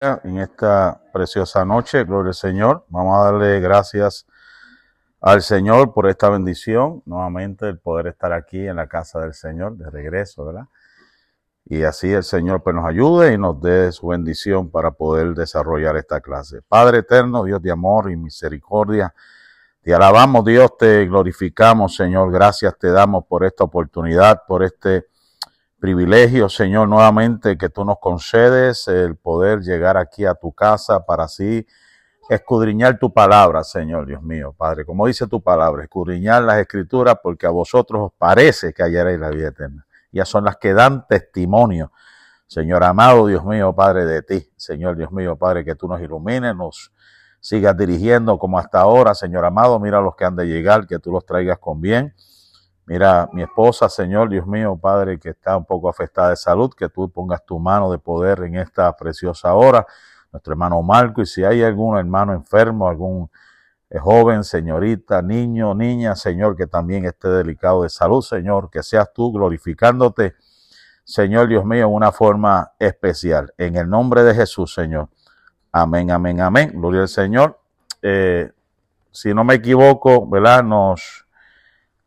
en esta preciosa noche. Gloria al Señor. Vamos a darle gracias al Señor por esta bendición. Nuevamente el poder estar aquí en la casa del Señor de regreso, ¿verdad? Y así el Señor pues nos ayude y nos dé su bendición para poder desarrollar esta clase. Padre eterno, Dios de amor y misericordia. Te alabamos, Dios, te glorificamos, Señor. Gracias te damos por esta oportunidad, por este privilegio, Señor, nuevamente que tú nos concedes el poder llegar aquí a tu casa para así escudriñar tu palabra, Señor Dios mío, Padre. Como dice tu palabra, escudriñar las escrituras porque a vosotros os parece que hallaréis la vida eterna. Ya son las que dan testimonio, Señor amado Dios mío, Padre de ti, Señor Dios mío, Padre, que tú nos ilumines, nos sigas dirigiendo como hasta ahora, Señor amado. Mira los que han de llegar, que tú los traigas con bien Mira, mi esposa, Señor, Dios mío, Padre, que está un poco afectada de salud, que tú pongas tu mano de poder en esta preciosa hora. Nuestro hermano Marco, y si hay algún hermano enfermo, algún eh, joven, señorita, niño, niña, Señor, que también esté delicado de salud, Señor, que seas tú glorificándote, Señor Dios mío, en una forma especial. En el nombre de Jesús, Señor. Amén, amén, amén. Gloria al Señor. Eh, si no me equivoco, ¿verdad? Nos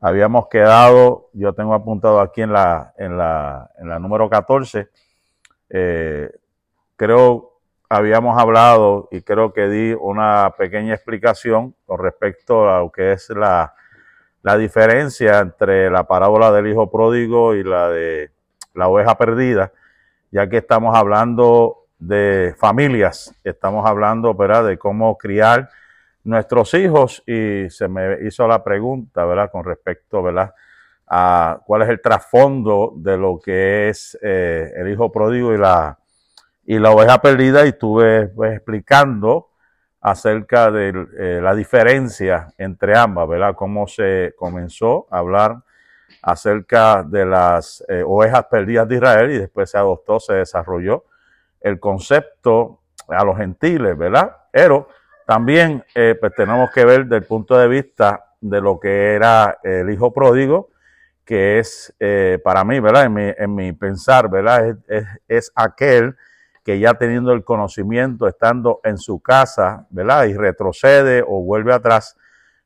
habíamos quedado, yo tengo apuntado aquí en la, en la, en la número 14, eh, creo habíamos hablado y creo que di una pequeña explicación con respecto a lo que es la, la diferencia entre la parábola del hijo pródigo y la de la oveja perdida, ya que estamos hablando de familias, estamos hablando ¿verdad? de cómo criar nuestros hijos y se me hizo la pregunta, ¿verdad? Con respecto, ¿verdad? A cuál es el trasfondo de lo que es eh, el hijo pródigo y la, y la oveja perdida y estuve pues, explicando acerca de eh, la diferencia entre ambas, ¿verdad? Cómo se comenzó a hablar acerca de las eh, ovejas perdidas de Israel y después se adoptó, se desarrolló el concepto a los gentiles, ¿verdad? Pero también eh, pues tenemos que ver desde el punto de vista de lo que era el hijo pródigo, que es eh, para mí, ¿verdad? En mi, en mi pensar, ¿verdad? Es, es, aquel que ya teniendo el conocimiento, estando en su casa, ¿verdad? Y retrocede o vuelve atrás,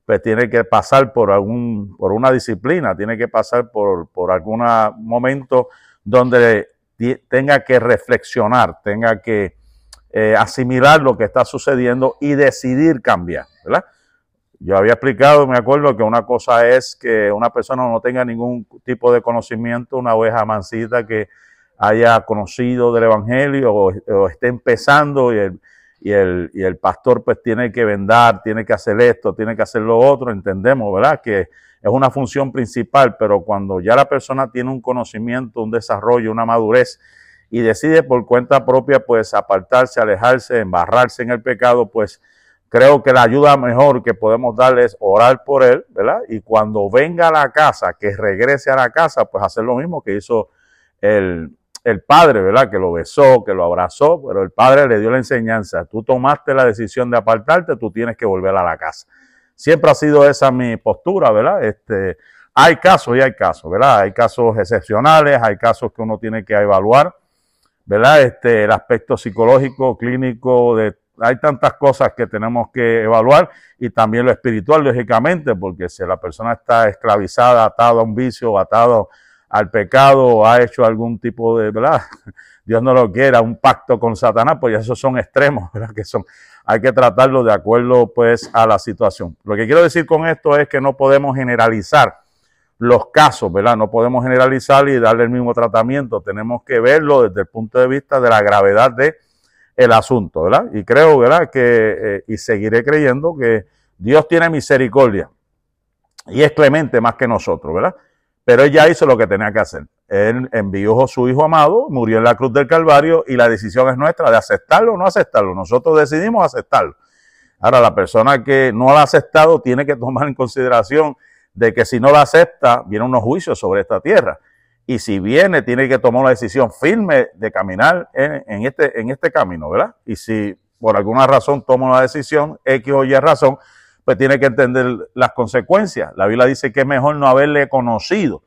pues tiene que pasar por algún, por una disciplina, tiene que pasar por, por algún momento donde tenga que reflexionar, tenga que eh, asimilar lo que está sucediendo y decidir cambiar, ¿verdad? Yo había explicado, me acuerdo, que una cosa es que una persona no tenga ningún tipo de conocimiento, una oveja mansita que haya conocido del Evangelio o, esté empezando y el, y, el, y el pastor pues tiene que vendar, tiene que hacer esto, tiene que hacer lo otro, entendemos, ¿verdad? Que es una función principal, pero cuando ya la persona tiene un conocimiento, un desarrollo, una madurez, y decide por cuenta propia pues apartarse, alejarse, embarrarse en el pecado, pues creo que la ayuda mejor que podemos darle es orar por él, ¿verdad? Y cuando venga a la casa, que regrese a la casa, pues hacer lo mismo que hizo el, el padre, ¿verdad? Que lo besó, que lo abrazó, pero el padre le dio la enseñanza. Tú tomaste la decisión de apartarte, tú tienes que volver a la casa. Siempre ha sido esa mi postura, ¿verdad? Este, hay casos y hay casos, ¿verdad? Hay casos excepcionales, hay casos que uno tiene que evaluar ¿verdad? Este, el aspecto psicológico, clínico, de, hay tantas cosas que tenemos que evaluar y también lo espiritual, lógicamente, porque si la persona está esclavizada, atado a un vicio, atado al pecado, ha hecho algún tipo de, ¿verdad? Dios no lo quiera, un pacto con Satanás, pues esos son extremos, ¿verdad? Que son, hay que tratarlo de acuerdo, pues, a la situación. Lo que quiero decir con esto es que no podemos generalizar los casos, ¿verdad? No podemos generalizar y darle el mismo tratamiento, tenemos que verlo desde el punto de vista de la gravedad de asunto, ¿verdad? Y creo, ¿verdad? Que, eh, y seguiré creyendo que Dios tiene misericordia y es clemente más que nosotros, ¿verdad? Pero él ya hizo lo que tenía que hacer. Él envió a su hijo amado, murió en la cruz del Calvario y la decisión es nuestra de aceptarlo o no aceptarlo. Nosotros decidimos aceptarlo. Ahora, la persona que no lo ha aceptado tiene que tomar en consideración de que si no la acepta, vienen unos juicios sobre esta tierra. Y si viene, tiene que tomar una decisión firme de caminar en, este, en este camino, ¿verdad? Y si por alguna razón toma una decisión, X o Y razón, pues tiene que entender las consecuencias. La Biblia dice que es mejor no haberle conocido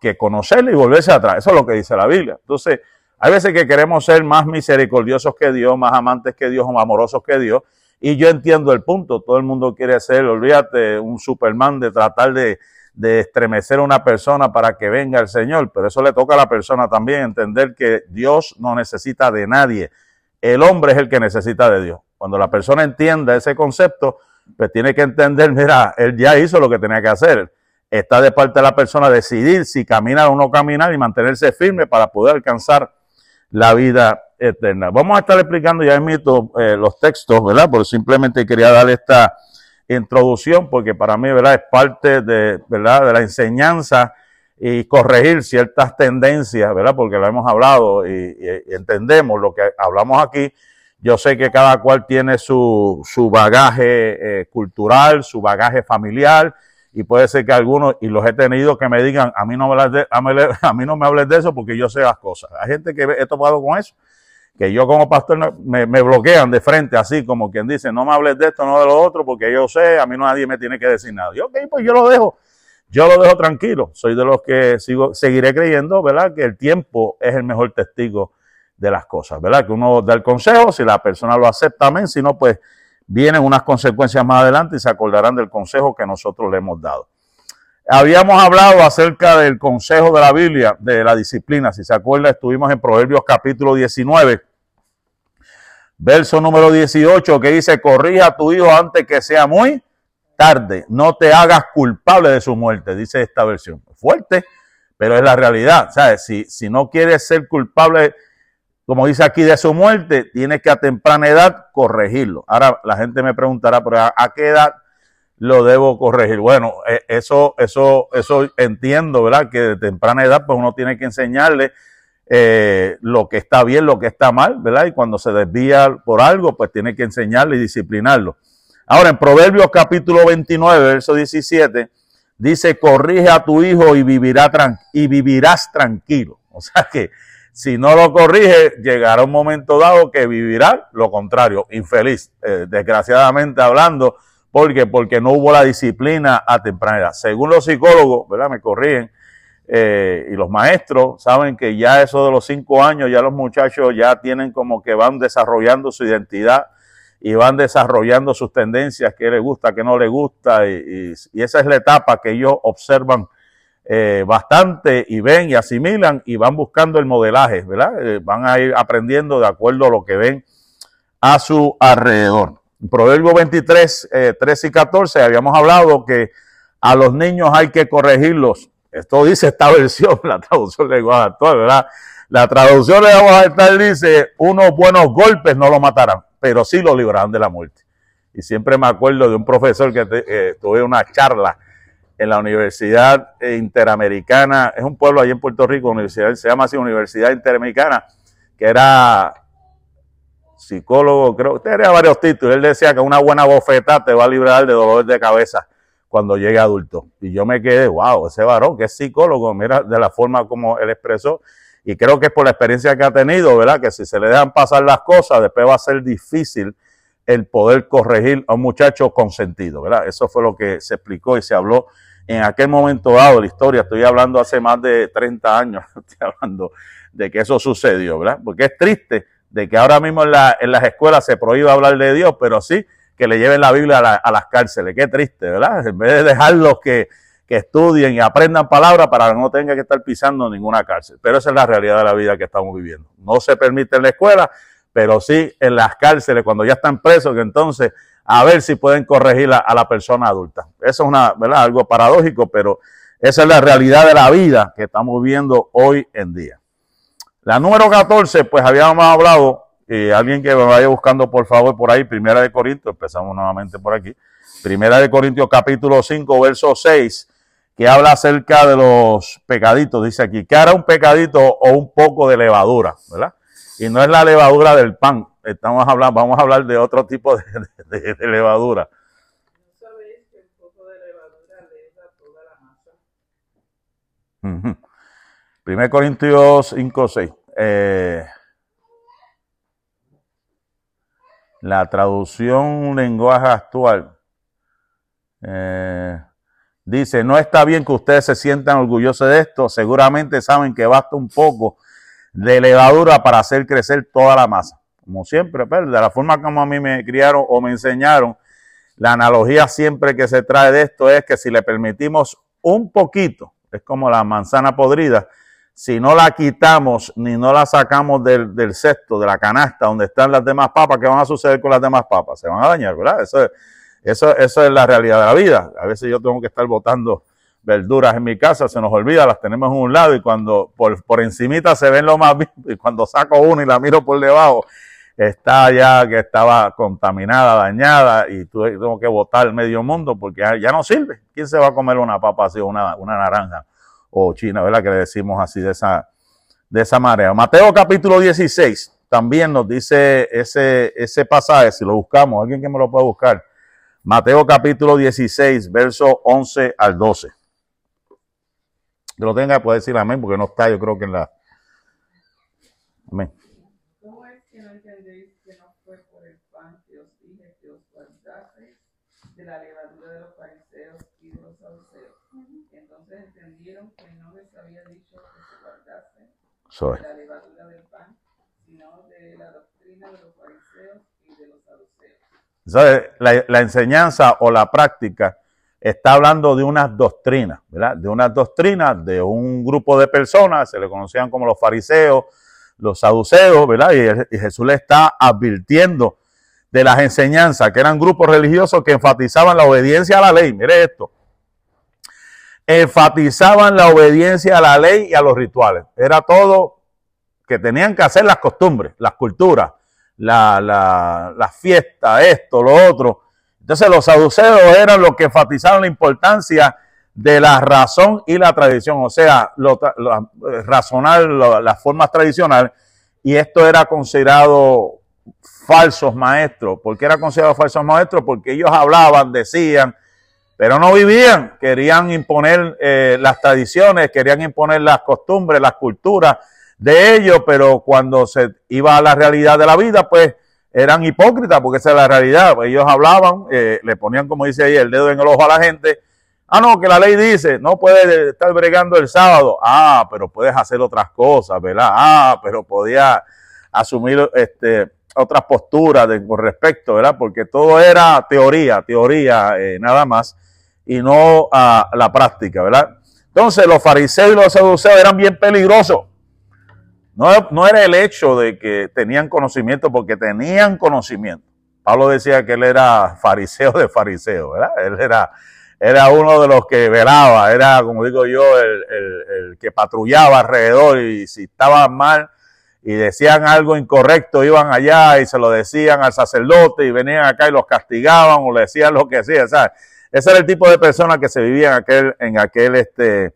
que conocerle y volverse atrás. Eso es lo que dice la Biblia. Entonces, Hay veces que queremos ser más misericordiosos que Dios, más amantes que Dios, más amorosos que Dios. Y yo entiendo el punto. Todo el mundo quiere ser, olvídate, un Superman de tratar de, de estremecer a una persona para que venga el Señor. Pero eso le toca a la persona también entender que Dios no necesita de nadie. El hombre es el que necesita de Dios. Cuando la persona entienda ese concepto, pues tiene que entender, mira, él ya hizo lo que tenía que hacer. Está de parte de la persona decidir si caminar o no caminar y mantenerse firme para poder alcanzar la vida eterna. Vamos a estar explicando ya mito eh, los textos, ¿verdad? Porque simplemente quería dar esta introducción porque para mí, ¿verdad? Es parte de, ¿verdad? De la enseñanza y corregir ciertas tendencias, ¿verdad? Porque lo hemos hablado y, entendemos lo que hablamos aquí. Yo sé que cada cual tiene su, su bagaje eh, cultural, su bagaje familiar, y puede ser que algunos, y los he tenido, que me digan, a mí no me, de, a mí no me hables de eso porque yo sé las cosas. Hay gente que he topado con eso, que yo como pastor me, bloquean de frente, así como quien dice, no me hables de esto, no de lo otro, porque yo sé, a mí nadie me tiene que decir nada. Yo, ok, pues yo lo dejo, yo lo dejo tranquilo. Soy de los que sigo, seguiré creyendo, ¿verdad? Que el tiempo es el mejor testigo de las cosas, ¿verdad? Que uno da el consejo, si la persona lo acepta, amén, si no, pues vienen unas consecuencias más adelante y se acordarán del consejo que nosotros le hemos dado. Habíamos hablado acerca del consejo de la Biblia, de la disciplina. Si se acuerda, estuvimos en Proverbios capítulo 19, verso número 18, que dice, corrija a tu hijo antes que sea muy tarde. No te hagas culpable de su muerte, dice esta versión. Fuerte, pero es la realidad. ¿Sabes? Si, si no quieres ser culpable como dice aquí, de su muerte, tiene que a temprana edad corregirlo. Ahora la gente me preguntará, pero ¿a, qué edad lo debo corregir? Bueno, eh, eso, eso, eso entiendo, ¿verdad? Que de temprana edad, pues uno tiene que enseñarle eh, lo que está bien, lo que está mal, ¿verdad? Y cuando se desvía por algo, pues tiene que enseñarle y disciplinarlo. Ahora, en Proverbios capítulo 29, verso 17, dice, corrige a tu hijo y, vivirá y vivirás tranquilo. O sea que si no lo corrige, llegará un momento dado que vivirá lo contrario, infeliz, eh, desgraciadamente hablando, porque porque no hubo la disciplina a temprana edad. Según los psicólogos, ¿verdad? Me corrigen, eh, y los maestros saben que ya eso de los cinco años, ya los muchachos ya tienen como que van desarrollando su identidad y van desarrollando sus tendencias, que les gusta, que no les gusta, y, y esa es la etapa que ellos observan eh, bastante y ven y asimilan y van buscando el modelaje, ¿verdad? Eh, van a ir aprendiendo de acuerdo a lo que ven a su alrededor. Proverbio 23, 13 y 14 habíamos hablado que a los niños hay que corregirlos. Esto dice esta versión, la traducción de lenguaje actual, ¿verdad? La traducción de vamos a estar dice, unos buenos golpes no lo matarán, pero sí lo librarán de la muerte. Y siempre me acuerdo de un profesor que eh, tuve una charla en la Universidad Interamericana, es un pueblo allí en Puerto Rico, universidad, se llama así Universidad Interamericana, que era psicólogo, creo, tenía varios títulos, él decía que una buena bofeta te va a librar de dolores de cabeza cuando llegue adulto. Y yo me quedé, wow, ese varón que es psicólogo, mira de la forma como él expresó, y creo que es por la experiencia que ha tenido, ¿verdad? Que si se le dejan pasar las cosas, después va a ser difícil el poder corregir a un muchacho consentido, ¿verdad? Eso fue lo que se explicó y se habló en aquel momento dado la historia, estoy hablando hace más de 30 años, estoy hablando de que eso sucedió, ¿verdad? Porque es triste de que ahora mismo en, las escuelas se prohíba hablar de Dios, pero sí que le lleven la Biblia a, las cárceles. Qué triste, ¿verdad? En vez de dejarlos que, estudien y aprendan palabras para que no tengan que estar pisando ninguna cárcel. Pero esa es la realidad de la vida que estamos viviendo. No se permite en la escuela, pero sí en las cárceles, cuando ya están presos, que entonces a ver si pueden corregir a, la persona adulta. Eso es una, ¿verdad? algo paradójico, pero esa es la realidad de la vida que estamos viendo hoy en día. La número 14, pues habíamos hablado, y alguien que me vaya buscando por favor por ahí, Primera de Corintios, empezamos nuevamente por aquí, Primera de Corintios capítulo 5, verso 6, que habla acerca de los pecaditos, dice aquí, que hará un pecadito o un poco de levadura, ¿verdad? Y no es la levadura del pan, estamos hablando, vamos a hablar de otro tipo de, levadura. Primer Corintios 5, 6. Eh, la traducción lenguaje actual eh, dice, no está bien que ustedes se sientan orgullosos de esto, seguramente saben que basta un poco de levadura para hacer crecer toda la masa. Como siempre, pero de la forma como a mí me criaron o me enseñaron, la analogía siempre que se trae de esto es que si le permitimos un poquito, es como la manzana podrida, si no la quitamos ni no la sacamos del, del, cesto, de la canasta donde están las demás papas, ¿qué van a suceder con las demás papas? Se van a dañar, ¿verdad? Eso es, eso, eso es la realidad de la vida. A veces yo tengo que estar botando verduras en mi casa, se nos olvida, las tenemos en un lado y cuando por, por encimita se ven lo más y cuando saco una y la miro por debajo, está ya que estaba contaminada, dañada y tengo que botar medio mundo porque ya, no sirve. ¿Quién se va a comer una papa así, una, una naranja o china, verdad? Que le decimos así de esa, de esa manera. Mateo capítulo 16 también nos dice ese, ese pasaje, si lo buscamos, alguien que me lo pueda buscar. Mateo capítulo 16, verso 11 al 12. Que lo tenga, puede decir amén, porque no está, yo creo que en la. Amén. ¿Cómo es que no entendéis que no fue por el pan que os dije que os guardase de la levadura de los fariseos y de los saduceos? Entonces entendieron que no les había dicho que se guardase de la levadura del pan, sino de la doctrina de los fariseos y de los ¿Sabe? La, la enseñanza o la práctica está hablando de unas doctrinas, ¿verdad? De unas doctrinas de un grupo de personas, se le conocían como los fariseos, los saduceos, ¿verdad? Y, Jesús le está advirtiendo de las enseñanzas, que eran grupos religiosos que enfatizaban la obediencia a la ley. Mire esto. Enfatizaban la obediencia a la ley y a los rituales. Era todo que tenían que hacer las costumbres, las culturas, la, la, la fiesta, esto, lo otro entonces los saduceos eran los que enfatizaron la importancia de la razón y la tradición, o sea, lo, razonar las formas tradicionales, y esto era considerado falsos maestros. ¿Por qué era considerado falsos maestros? Porque ellos hablaban, decían, pero no vivían, querían imponer eh, las tradiciones, querían imponer las costumbres, las culturas de ellos, pero cuando se iba a la realidad de la vida, pues eran hipócritas, porque esa es la realidad. Ellos hablaban, eh, le ponían, como dice ahí, el dedo en el ojo a la gente. Ah, no, que la ley dice, no puedes estar bregando el sábado. Ah, pero puedes hacer otras cosas, ¿verdad? Ah, pero podía asumir este, otras posturas de, con respecto, ¿verdad? Porque todo era teoría, teoría eh, nada más, y no a la práctica, ¿verdad? Entonces los fariseos y los saduceos eran bien peligrosos no, era el hecho de que tenían conocimiento, porque tenían conocimiento. Pablo decía que él era fariseo de fariseo, ¿verdad? Él era, era uno de los que velaba, era, como digo yo, el, que patrullaba alrededor y si estaba mal y decían algo incorrecto, iban allá y se lo decían al sacerdote y venían acá y los castigaban o le decían lo que hacía, sea, Ese era el tipo de persona que se vivía en aquel, en aquel, este,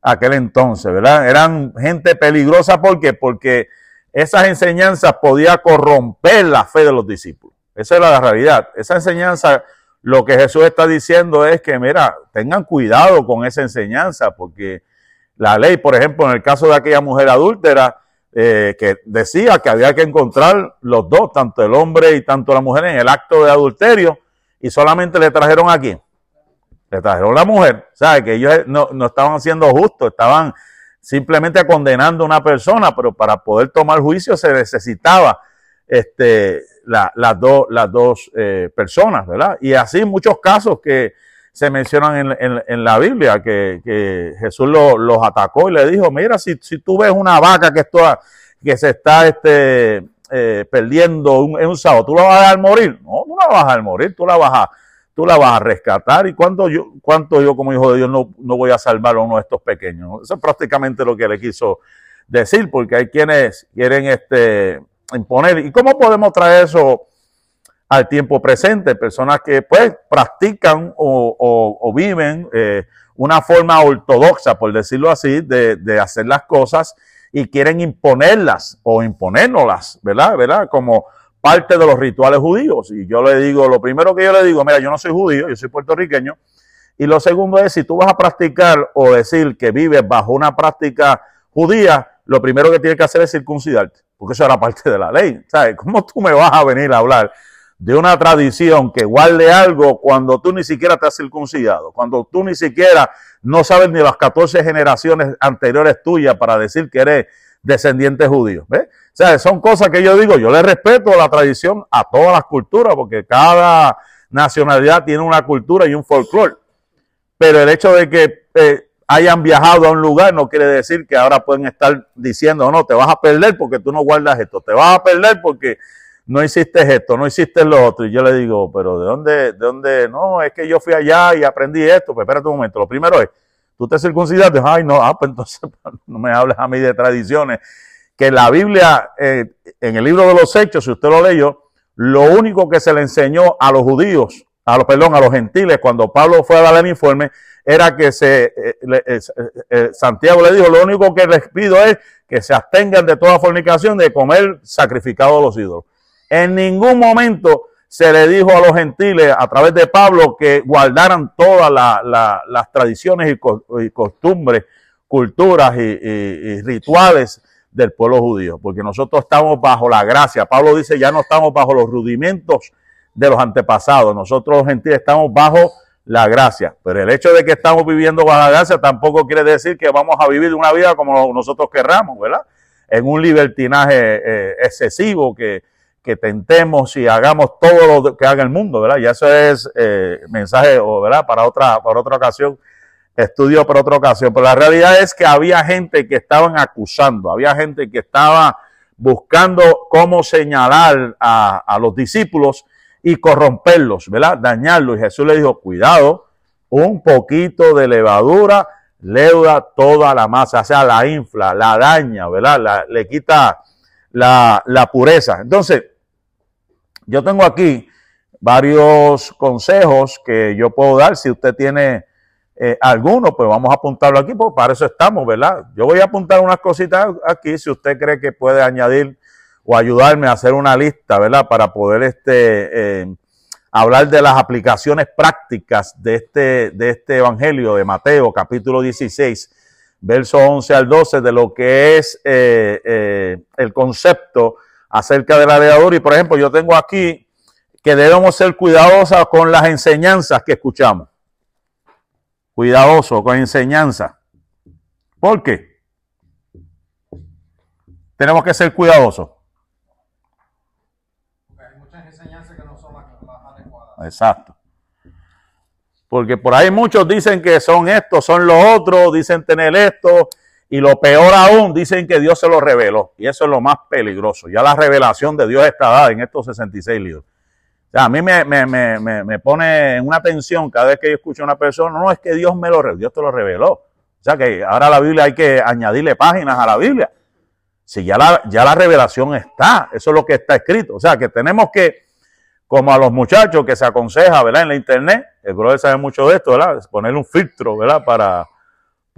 aquel entonces, ¿verdad? Eran gente peligrosa, ¿por qué? Porque esas enseñanzas podían corromper la fe de los discípulos. Esa es la realidad. Esa enseñanza, lo que Jesús está diciendo es que, mira, tengan cuidado con esa enseñanza, porque la ley, por ejemplo, en el caso de aquella mujer adúltera, eh, que decía que había que encontrar los dos, tanto el hombre y tanto la mujer, en el acto de adulterio, y solamente le trajeron aquí le trajeron la mujer, ¿sabe? Que ellos no, no estaban haciendo justo, estaban simplemente condenando a una persona, pero para poder tomar juicio se necesitaba este, la, las, dos las dos eh, personas, ¿verdad? Y así muchos casos que se mencionan en, en, la Biblia, que, que Jesús los atacó y le dijo, mira, si, si tú ves una vaca que, está, que se está este, eh, perdiendo en un sábado, ¿tú la vas a dejar morir? No, tú la vas a dejar morir, tú la vas a tú la vas a rescatar y cuánto yo, cuánto yo como hijo de Dios no, no voy a salvar a uno de estos pequeños. Eso es prácticamente lo que le quiso decir, porque hay quienes quieren este, imponer. ¿Y cómo podemos traer eso al tiempo presente? Personas que pues practican o, viven eh, una forma ortodoxa, por decirlo así, de, de hacer las cosas y quieren imponerlas o imponérnoslas, ¿verdad? ¿verdad? Como parte de los rituales judíos. Y yo le digo, lo primero que yo le digo, mira, yo no soy judío, yo soy puertorriqueño. Y lo segundo es, si tú vas a practicar o decir que vives bajo una práctica judía, lo primero que tienes que hacer es circuncidarte, porque eso era parte de la ley. ¿Sabes? ¿Cómo tú me vas a venir a hablar de una tradición que guarde algo cuando tú ni siquiera te has circuncidado, cuando tú ni siquiera no sabes ni las 14 generaciones anteriores tuyas para decir que eres descendientes judíos. ¿ves? O sea, son cosas que yo digo, yo le respeto la tradición a todas las culturas, porque cada nacionalidad tiene una cultura y un folclore. Pero el hecho de que eh, hayan viajado a un lugar no quiere decir que ahora pueden estar diciendo, no, te vas a perder porque tú no guardas esto, te vas a perder porque no hiciste esto, no hiciste lo otro. Y yo le digo, pero ¿de dónde, de dónde? No, es que yo fui allá y aprendí esto. Pues espérate un momento. Lo primero es, tú te circuncidaste. Ay, no, ah, pues entonces no me hables a mí de tradiciones. Que la Biblia, eh, en el libro de los Hechos, si usted lo leyó, lo único que se le enseñó a los judíos, a los, perdón, a los gentiles, cuando Pablo fue a dar el informe, era que se, eh, eh, Santiago le dijo, lo único que les pido es que se abstengan de toda fornicación, de comer sacrificado a los ídolos. En ningún momento se le dijo a los gentiles a través de Pablo que guardaran todas las tradiciones y, costumbres, culturas y, rituales del pueblo judío, porque nosotros estamos bajo la gracia. Pablo dice, ya no estamos bajo los rudimentos de los antepasados, nosotros los gentiles estamos bajo la gracia. Pero el hecho de que estamos viviendo bajo la gracia tampoco quiere decir que vamos a vivir una vida como nosotros querramos, ¿verdad? En un libertinaje eh, excesivo que, que tentemos y hagamos todo lo que haga el mundo, ¿verdad? Y eso es eh, mensaje, ¿verdad? Para otra, para otra ocasión, estudio para otra ocasión. Pero la realidad es que había gente que estaban acusando, había gente que estaba buscando cómo señalar a, a los discípulos y corromperlos, ¿verdad? Dañarlos. Y Jesús le dijo, cuidado, un poquito de levadura leuda toda la masa, o sea, la infla, la daña, ¿verdad? le quita la, la pureza. Entonces, yo tengo aquí varios consejos que yo puedo dar. Si usted tiene eh, alguno, pues vamos a apuntarlo aquí, porque para eso estamos, ¿verdad? Yo voy a apuntar unas cositas aquí, si usted cree que puede añadir o ayudarme a hacer una lista, ¿verdad? Para poder este, eh, hablar de las aplicaciones prácticas de este, de este Evangelio de Mateo, capítulo 16, verso 11 al 12, de lo que es eh, el concepto acerca de la leadura. Y por ejemplo, yo tengo aquí que debemos ser cuidadosos con las enseñanzas que escuchamos. Cuidadosos con enseñanzas. ¿Por qué? Tenemos que ser cuidadosos. Porque hay muchas enseñanzas que no son las adecuadas. Exacto. Porque por ahí muchos dicen que son estos, son los otros, dicen tener esto, y lo peor aún, dicen que Dios se lo reveló. Y eso es lo más peligroso. Ya la revelación de Dios está dada en estos 66 libros. O sea, a mí me, me, me, me, pone en una tensión cada vez que yo escucho a una persona, no es que Dios me lo reveló, Dios te lo reveló. O sea que ahora la Biblia hay que añadirle páginas a la Biblia. Si ya la, ya la revelación está, eso es lo que está escrito. O sea que tenemos que, como a los muchachos que se aconseja, ¿verdad? En la internet, el brother sabe mucho de esto, ¿verdad? Ponerle un filtro, ¿verdad? Para,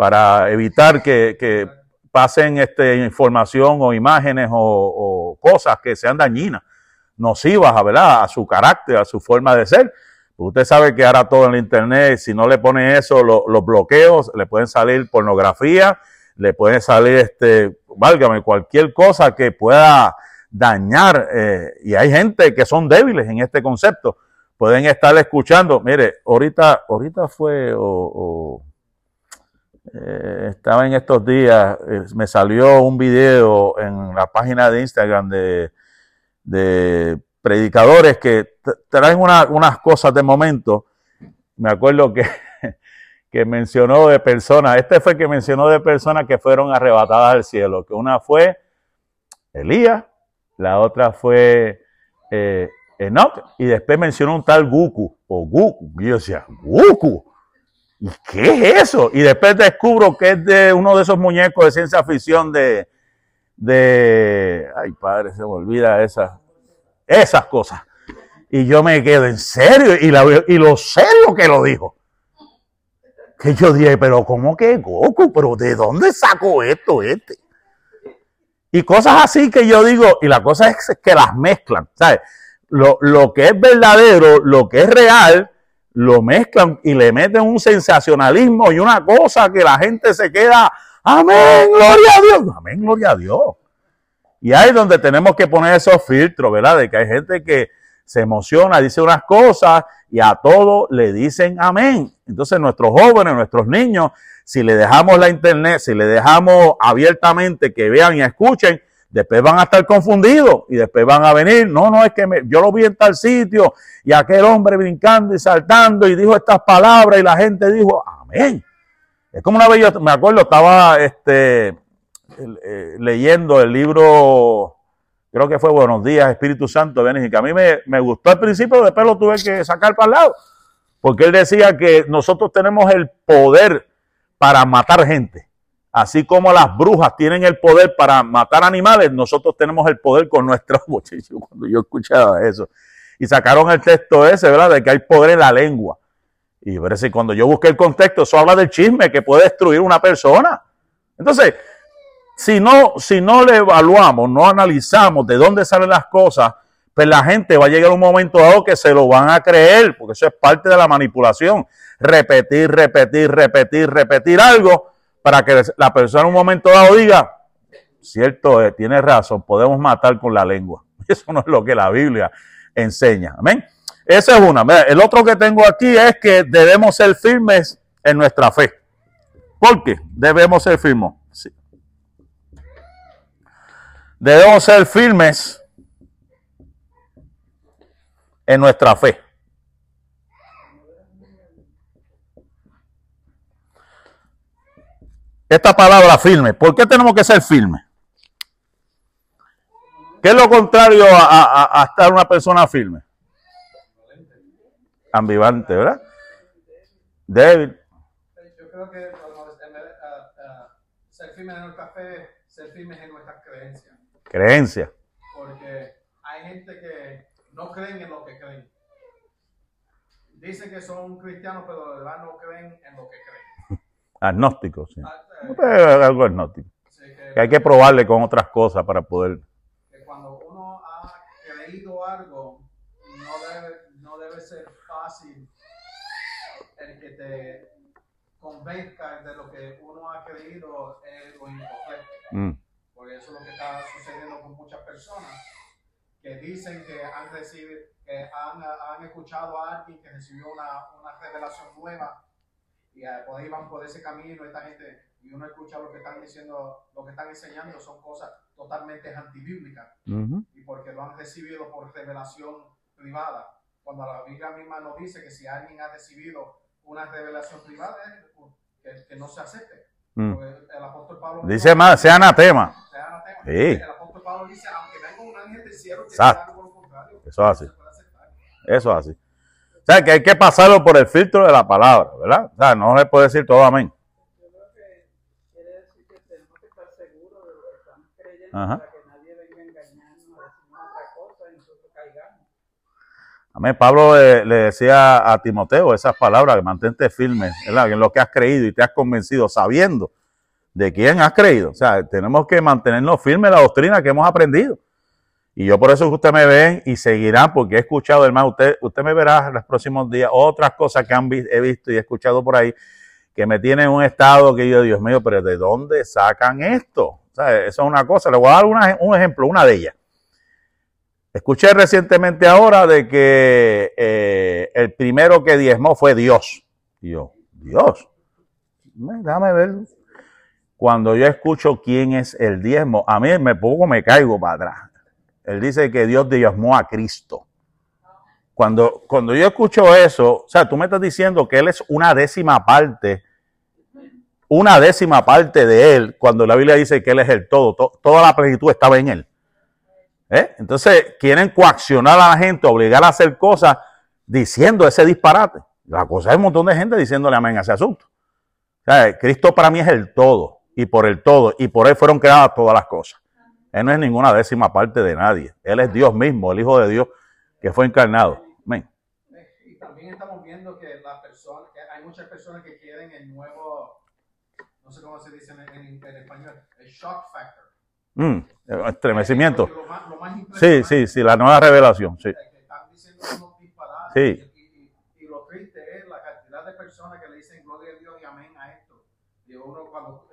para evitar que, pasen este, información o imágenes o, cosas que sean dañinas, nocivas ¿verdad? a su carácter, a su forma de ser. Usted sabe que ahora todo en el Internet, si no le pone eso, los bloqueos, le pueden salir pornografía, le pueden salir, este, válgame, cualquier cosa que pueda dañar. Eh, y hay gente que son débiles en este concepto. Pueden estar escuchando, mire, ahorita, ahorita fue, o eh, estaba en estos días, eh, me salió un video en la página de Instagram de, predicadores que traen unas cosas de momento. Me acuerdo que, mencionó de personas, este fue que mencionó de personas que fueron arrebatadas al cielo, que una fue Elías, la otra fue eh, Enoch, y después mencionó un tal Guku, o Guku, y yo decía, Guku, ¿Y qué es eso? Y después descubro que es de uno de esos muñecos de ciencia ficción de, de, ay padre, se me olvida esas, esas cosas. Y yo me quedo en serio y, la, y lo serio que lo dijo. Que yo dije, pero ¿cómo que Goku? ¿Pero de dónde sacó esto este? Y cosas así que yo digo, y la cosa es que las mezclan, ¿sabes? Lo, lo que es verdadero, lo que es real, lo mezclan y le meten un sensacionalismo y una cosa que la gente se queda, amén, gloria a Dios, amén, gloria a Dios. Y ahí es donde tenemos que poner esos filtros, ¿verdad? De que hay gente que se emociona, dice unas cosas y a todo le dicen amén. Entonces nuestros jóvenes, nuestros niños, si le dejamos la internet, si le dejamos abiertamente que vean y escuchen, después van a estar confundidos y después van a venir, no, no, es que yo lo vi en tal sitio y aquel hombre brincando y saltando y dijo estas palabras y la gente dijo, amén. Es como una vez yo me acuerdo, estaba este, eh, leyendo el libro creo que fue Buenos Días, Espíritu Santo, y que a mí me, me gustó al principio, después lo tuve que sacar para el lado, porque él decía que nosotros tenemos el poder para matar gente. Así como las brujas tienen el poder para matar animales, nosotros tenemos el poder con nuestros muchachos. Cuando yo escuchaba eso. Y sacaron el texto ese, ¿verdad? De que hay poder en la lengua. Y parece cuando yo busqué el contexto, eso habla del chisme que puede destruir una persona. Entonces, si no, si no le evaluamos, no analizamos de dónde salen las cosas, pues la gente va a llegar un momento dado que se lo van a creer, porque eso es parte de la manipulación. Repetir, repetir, repetir, repetir algo para que la persona en un momento dado diga, cierto, es, tiene razón, podemos matar con la lengua. Eso no es lo que la Biblia enseña. Amén. Esa es una. El otro que tengo aquí es que debemos ser firmes en nuestra fe. ¿Por qué? Debemos ser firmes. Debemos ser firmes en nuestra fe. Esta palabra firme, ¿por qué tenemos que ser firmes? ¿Qué es lo contrario a, estar una persona firme? Ambivante, ¿verdad? Débil. Yo creo que ser firmes en nuestra fe, ser firmes en nuestras creencias creencia. Porque hay gente que no creen en lo que creen. Dicen que son cristianos, pero de verdad no creen en lo que creen. Agnósticos, sí. Ah, eh, algo agnóstico. que, hay que probarle con otras cosas para poder. Que cuando uno ha creído algo, no debe, no debe ser fácil el que te convenzca de lo que uno ha creído es lo incorrecto. Mm porque eso es lo que está sucediendo con muchas personas que dicen que han recibido, que han, han escuchado a alguien que recibió una, una revelación nueva y por ahí van por ese camino esta gente y uno escucha lo que están diciendo, lo que están enseñando son cosas totalmente antibíblicas y porque lo han recibido por revelación privada. Cuando la Biblia misma nos dice que si alguien ha recibido una revelación privada, que, que no se acepte. Mm. El apóstol Pablo dice más, sea anatema. Sí. El apóstol Pablo dice, aunque venga un ángel del cielo, que algo lo contrario. Eso es así. Eso es así. O sea, que hay que pasarlo por el filtro de la palabra, ¿verdad? O sea, no le puede decir todo amén. Yo creo que quiere decir que tenemos que estar seguros de lo que estamos creyendo para que nadie venga a engañarnos a decir otra cosa y nosotros caigamos. Amén. Pablo le, le, decía a Timoteo esas palabras, que mantente firme ¿verdad? en lo que has creído y te has convencido, sabiendo de quién has creído. O sea, tenemos que mantenernos firmes en la doctrina que hemos aprendido. Y yo por eso que usted me ven y seguirán, porque he escuchado, hermano, usted, usted me verá en los próximos días otras cosas que han he visto y he escuchado por ahí que me tienen en un estado que yo, Dios mío, pero ¿de dónde sacan esto? O eso es una cosa. Le voy a dar un ejemplo, una de ellas. Escuché recientemente ahora de que eh, el primero que diezmó fue Dios. Y yo, Dios, déjame ver cuando yo escucho quién es el diezmo, a mí me pongo, me caigo para atrás. Él dice que Dios diezmó a Cristo. Cuando, cuando yo escucho eso, o sea, tú me estás diciendo que Él es una décima parte, una décima parte de Él, cuando la Biblia dice que Él es el todo, toda la plenitud estaba en Él. ¿Eh? Entonces, quieren coaccionar a la gente, obligar a hacer cosas diciendo ese disparate. La cosa es un montón de gente diciéndole amén a ese asunto. Cristo para mí es el todo y por el todo, y por él fueron creadas todas las cosas. Él no es ninguna décima parte de nadie. Él es Dios mismo, el Hijo de Dios que fue encarnado. Amén. Y también estamos viendo que que hay muchas personas que quieren el nuevo, no sé cómo se dice en, español, el shock factor. Mm, estremecimiento. sí, sí, sí, la nueva revelación. Sí. Están diciendo unos disparates. Sí. Y, y, lo triste es la cantidad de personas que le dicen gloria a Dios y amén a esto. Y uno cuando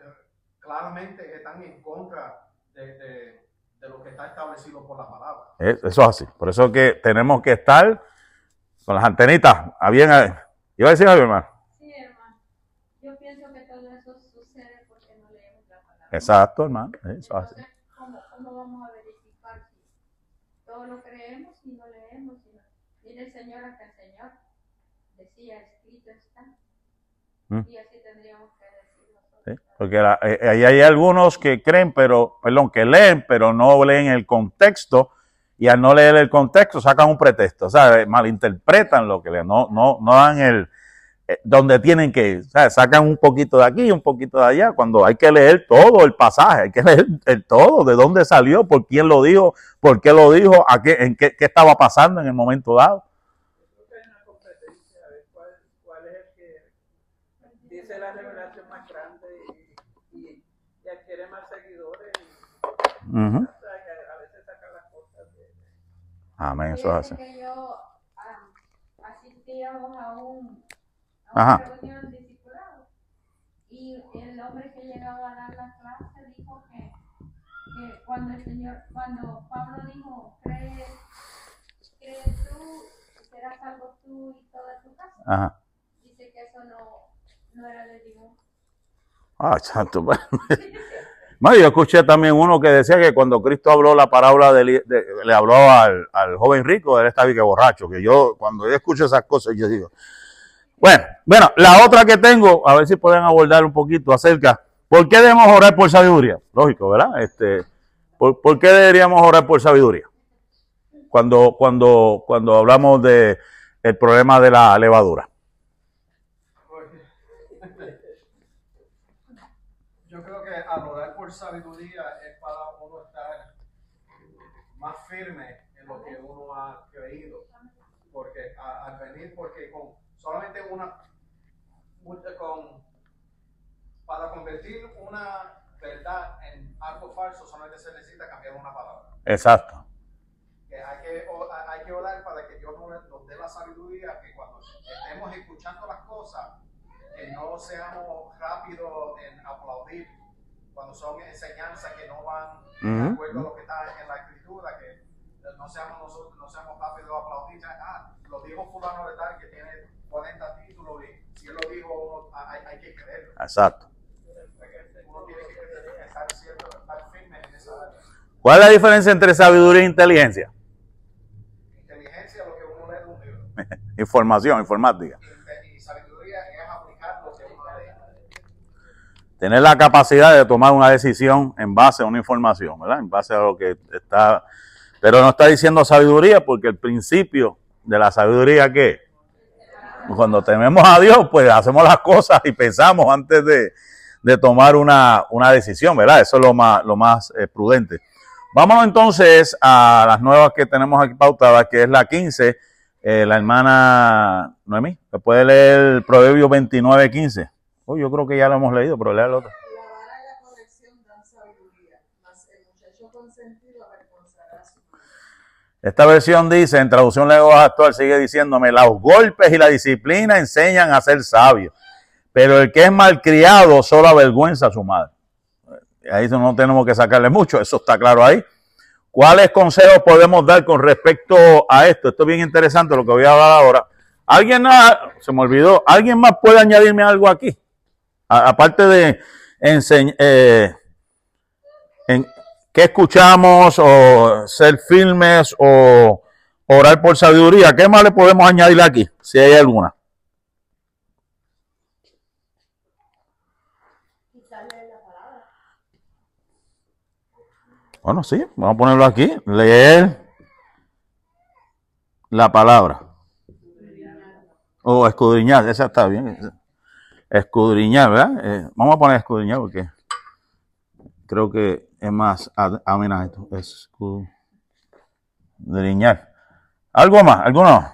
claramente están en contra de, lo que está establecido por la palabra. Eso es así. Por eso que tenemos que estar Con las antenitas. Habían, iba a decir algo, hermano. Yo pienso que todo eso sucede porque no leemos la palabra. Exacto, hermano. Eso. Entonces, ¿cómo, ¿cómo vamos a verificar si todo lo creemos y no leemos? Y no? Mire el Señor hasta el Señor decía, escrito está. Mm. Y así tendríamos que decir nosotros. Sí, Porque la- eh, ahí hay algunos que creen, pero, perdón, que leen, pero no leen el contexto. Y al no leer el contexto sacan un pretexto, o sea, malinterpretan lo que leen, no, no, no dan el, donde tienen que ir, o sea, sacan un poquito de aquí, un poquito de allá, cuando hay que leer todo el pasaje, hay que leer el todo, de dónde salió, por quién lo dijo, por qué lo dijo, a qué, en qué, qué estaba pasando en el momento dado. Creo que hay una competencia a ver cuál, cuál es el que dice la revelación más grande y, y, y adquiere más seguidores. Y, Ujú. o sea, que a veces saca las cosas de. Amén, eso es así. que yo ah, asistíamos a, un, Ajá. y el hombre que llegaba a dar la clase dijo que, que cuando el Señor, cuando Pablo dijo, crees, crees tú, serás salvo tú y toda tu casa, Ajá. dice que eso no, no era de Dios. Ah, santo. No, yo escuché también uno que decía que cuando Cristo habló la parábola de, de- le habló al, al joven rico, él estaba que borracho, que yo cuando yo escucho esas cosas yo digo, bueno, bueno, la otra que tengo, a ver si pueden abordar un poquito acerca, ¿por qué debemos orar por sabiduría? Lógico, ¿verdad? Este, ¿por, qué deberíamos orar por sabiduría? Cuando, cuando, cuando hablamos de el problema de la levadura. Yo creo que al orar por sabiduría es para uno estar más firme en lo que uno ha creído. Porque al venir, porque con solamente una, con, para convertir una verdad en algo falso, solamente se necesita cambiar una palabra. Exacto. que hay que, hay que orar para que Dios nos, dé la sabiduría, que cuando estemos escuchando las cosas, que no seamos rápidos en aplaudir cuando son enseñanzas que no van de acuerdo a lo que está en la escritura, que no seamos nosotros, no seamos rápidos a aplaudir, ah, lo dijo fulano de tal que tiene 40 títulos y si él lo dijo, uno, hay, hay que creerlo. Exacto. Uno tiene que estar, cierto, estar firme en esa área. ¿Cuál es la diferencia entre sabiduría e inteligencia? Inteligencia es lo que uno lee de un libro. Información, informática. y sabiduría es aplicar lo que uno lee. Tener la capacidad de tomar una decisión en base a una información, ¿verdad? En base a lo que está... Pero no está diciendo sabiduría porque el principio de la sabiduría, ¿qué? Cuando tememos a Dios, pues hacemos las cosas y pensamos antes de, de tomar una, una decisión, ¿verdad? Eso es lo más, lo más eh, prudente. Vámonos entonces a las nuevas que tenemos aquí pautadas, que es la 15, eh, la hermana Noemí. ¿Me puede leer el Proverbio 29, 15? Oh, yo creo que ya lo hemos leído, pero lea el otro. La vara y la corrección dan sabiduría, mas el muchacho consentido avergonzará a su madre. Esta versión dice, en traducción lenguaje actual, sigue diciéndome, los golpes y la disciplina enseñan a ser sabio, pero el que es malcriado solo avergüenza a su madre. Ahí no tenemos que sacarle mucho, eso está claro ahí. ¿Cuáles consejos podemos dar con respecto a esto? Esto es bien interesante lo que voy a hablar ahora. ¿Alguien, más- se me olvidó, ¿alguien más puede añadirme algo aquí? Aparte de enseñar, en, ¿qué escuchamos o ser firmes o orar por sabiduría? ¿Qué más le podemos añadir aquí? Si hay alguna. Bueno, sí, vamos a ponerlo aquí. Leer la palabra. O escudriñar, esa está bien. Escudriñar, ¿verdad? Eh, vamos a poner escudriñar porque creo que es más ad- amena esto. Escudriñar. ¿Algo más? ¿Alguno?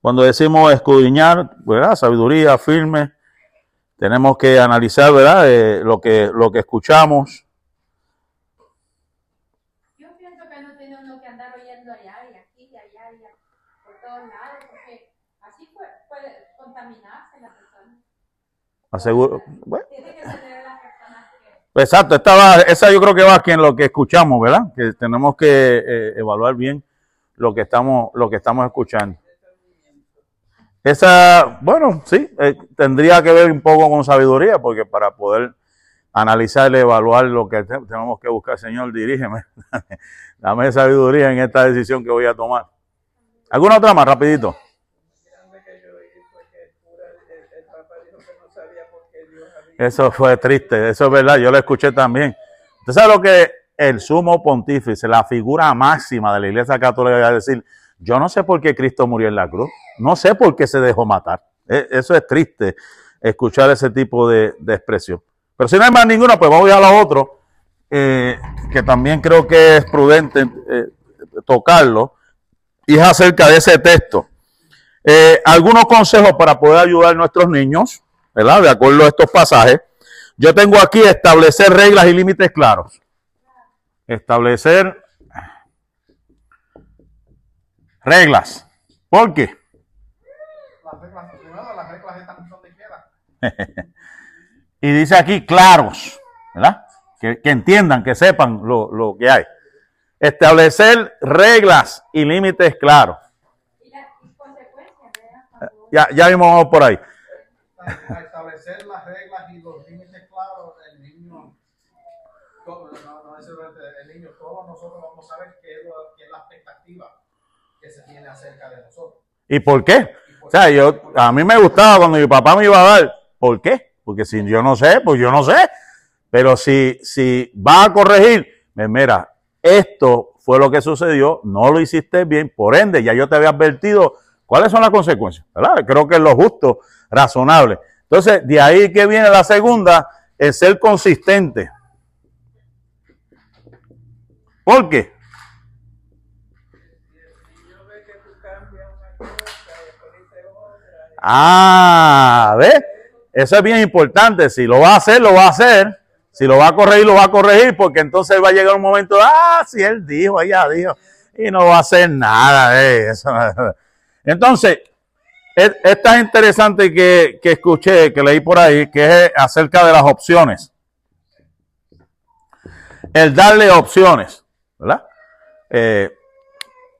Cuando decimos escudriñar, ¿verdad? Sabiduría, firme. Tenemos que analizar, ¿verdad? Eh, lo, que, lo que escuchamos. Yo pienso que no tiene uno que andar oyendo allá y aquí y allá y por todos lados, porque así puede, puede contaminarse la persona. Aseguro, bueno, Tiene que tener las personas que... Exacto, esta va- esa yo creo que va aquí en lo que escuchamos, ¿verdad? Que tenemos que eh, evaluar bien lo que estamos, lo que estamos escuchando. Esa, bueno, sí, eh, tendría que ver un poco con sabiduría, porque para poder analizar y evaluar lo que te- tenemos que buscar, Señor, dirígeme, dame sabiduría en esta decisión que voy a tomar. ¿Alguna otra más, rapidito? grande que yo oí fue que el cura, el, el Papa dijo que no sabía por qué Dios había. Eso fue triste, eso es verdad, yo lo escuché también. ¿Usted sabe lo que el sumo pontífice, la figura máxima de la Iglesia Católica, va a decir? Yo no sé por qué Cristo murió en la cruz, no sé por qué se dejó matar. E- Eso es triste, escuchar ese tipo de, expresión. Pero si no hay más ninguna, pues vamos a lo otro, eh, que también creo que es prudente eh, tocarlo, y es acerca de ese texto. Eh, algunos consejos para poder ayudar a nuestros niños, ¿verdad? De acuerdo a estos pasajes. Yo tengo aquí establecer reglas y límites claros. Establecer reglas. ¿Por qué? Las reglas, primero las reglas están donde quieran. Y dice aquí claros, ¿verdad? Que, que entiendan, que sepan lo, lo que hay. Establecer reglas y límites claros. Y las consecuencias, Ya, ya vamos por ahí. A establecer las reglas y los límites claros, el niño, todo- no, no necesariamente el niño, todos nosotros vamos a ver qué es, lo- qué es la expectativa que se tiene acerca de nosotros. ¿Y por qué? Y por O sea, qué- yo, a mí me gustaba cuando mi papá me iba a dar. ¿Por qué? Porque si yo no sé, pues yo no sé. Pero si, si va a corregir, me mira, esto fue lo que sucedió, no lo hiciste bien, por ende, ya yo te había advertido cuáles son las consecuencias, ¿verdad? Creo que es lo justo, razonable. Entonces, de ahí que viene la segunda, es ser consistente. ¿Por qué? Ah, ¿ves? Eso es bien importante. Si lo va a hacer, lo va a hacer. Si lo va a corregir, lo va a corregir, porque entonces va a llegar un momento, ah, si él dijo, ella dijo, y no va a hacer nada. Entonces, es- esta es interesante que, que escuché, que leí por ahí, que es acerca de las opciones. El darle opciones, ¿verdad? Eh,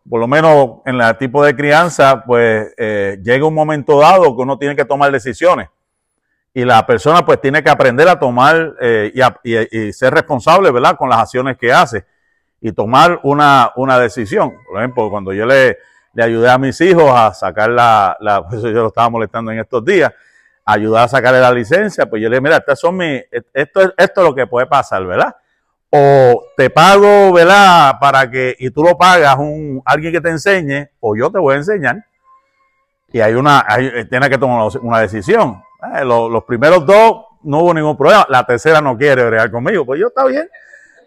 por lo menos en el tipo de crianza, pues eh, llega un momento dado que uno tiene que tomar decisiones. Y la persona pues tiene que aprender a tomar eh, y- y ser responsable, ¿verdad? Con las acciones que hace y tomar una, una decisión. Por ejemplo, cuando yo le, le ayudé a mis hijos a sacar la, la por eso yo lo estaba molestando en estos días, ayudar a sacarle la licencia, pues yo le dije, mira, estas son mis, esto, es- esto es lo que puede pasar, ¿verdad? o te pago, ¿verdad? Para que, y tú lo pagas un, alguien que te enseñe, o yo te voy a enseñar. Y hay una, hay, eh, que tomar una decisión. Eh, lo- los primeros dos no hubo ningún problema. La tercera no quiere bregar conmigo. Pues yo está bien.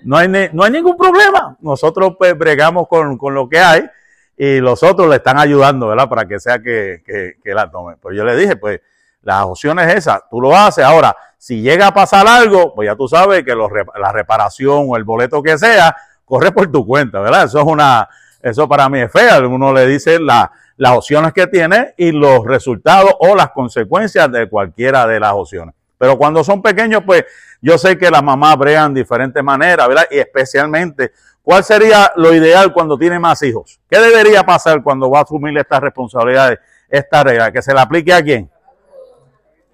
No hay, no hay ningún problema. Nosotros pues bregamos con, con lo que hay y los otros le están ayudando, ¿verdad? Para que sea que, que, que la tome. Pues yo le dije, pues la opción es esa, tú lo haces. Ahora, si llega a pasar algo, pues ya tú sabes que la reparación o el boleto que sea, corre por tu cuenta, ¿verdad? Eso es una, eso para mí es fea. Uno le dice la- las opciones que tiene y los resultados o las consecuencias de cualquiera de las opciones. Pero cuando son pequeños, pues yo sé que las mamás bregan de diferentes maneras, ¿verdad? Y especialmente, ¿cuál sería lo ideal cuando tiene más hijos? ¿Qué debería pasar cuando va a asumir estas responsabilidades, esta regla? ¿Que se la aplique a quién?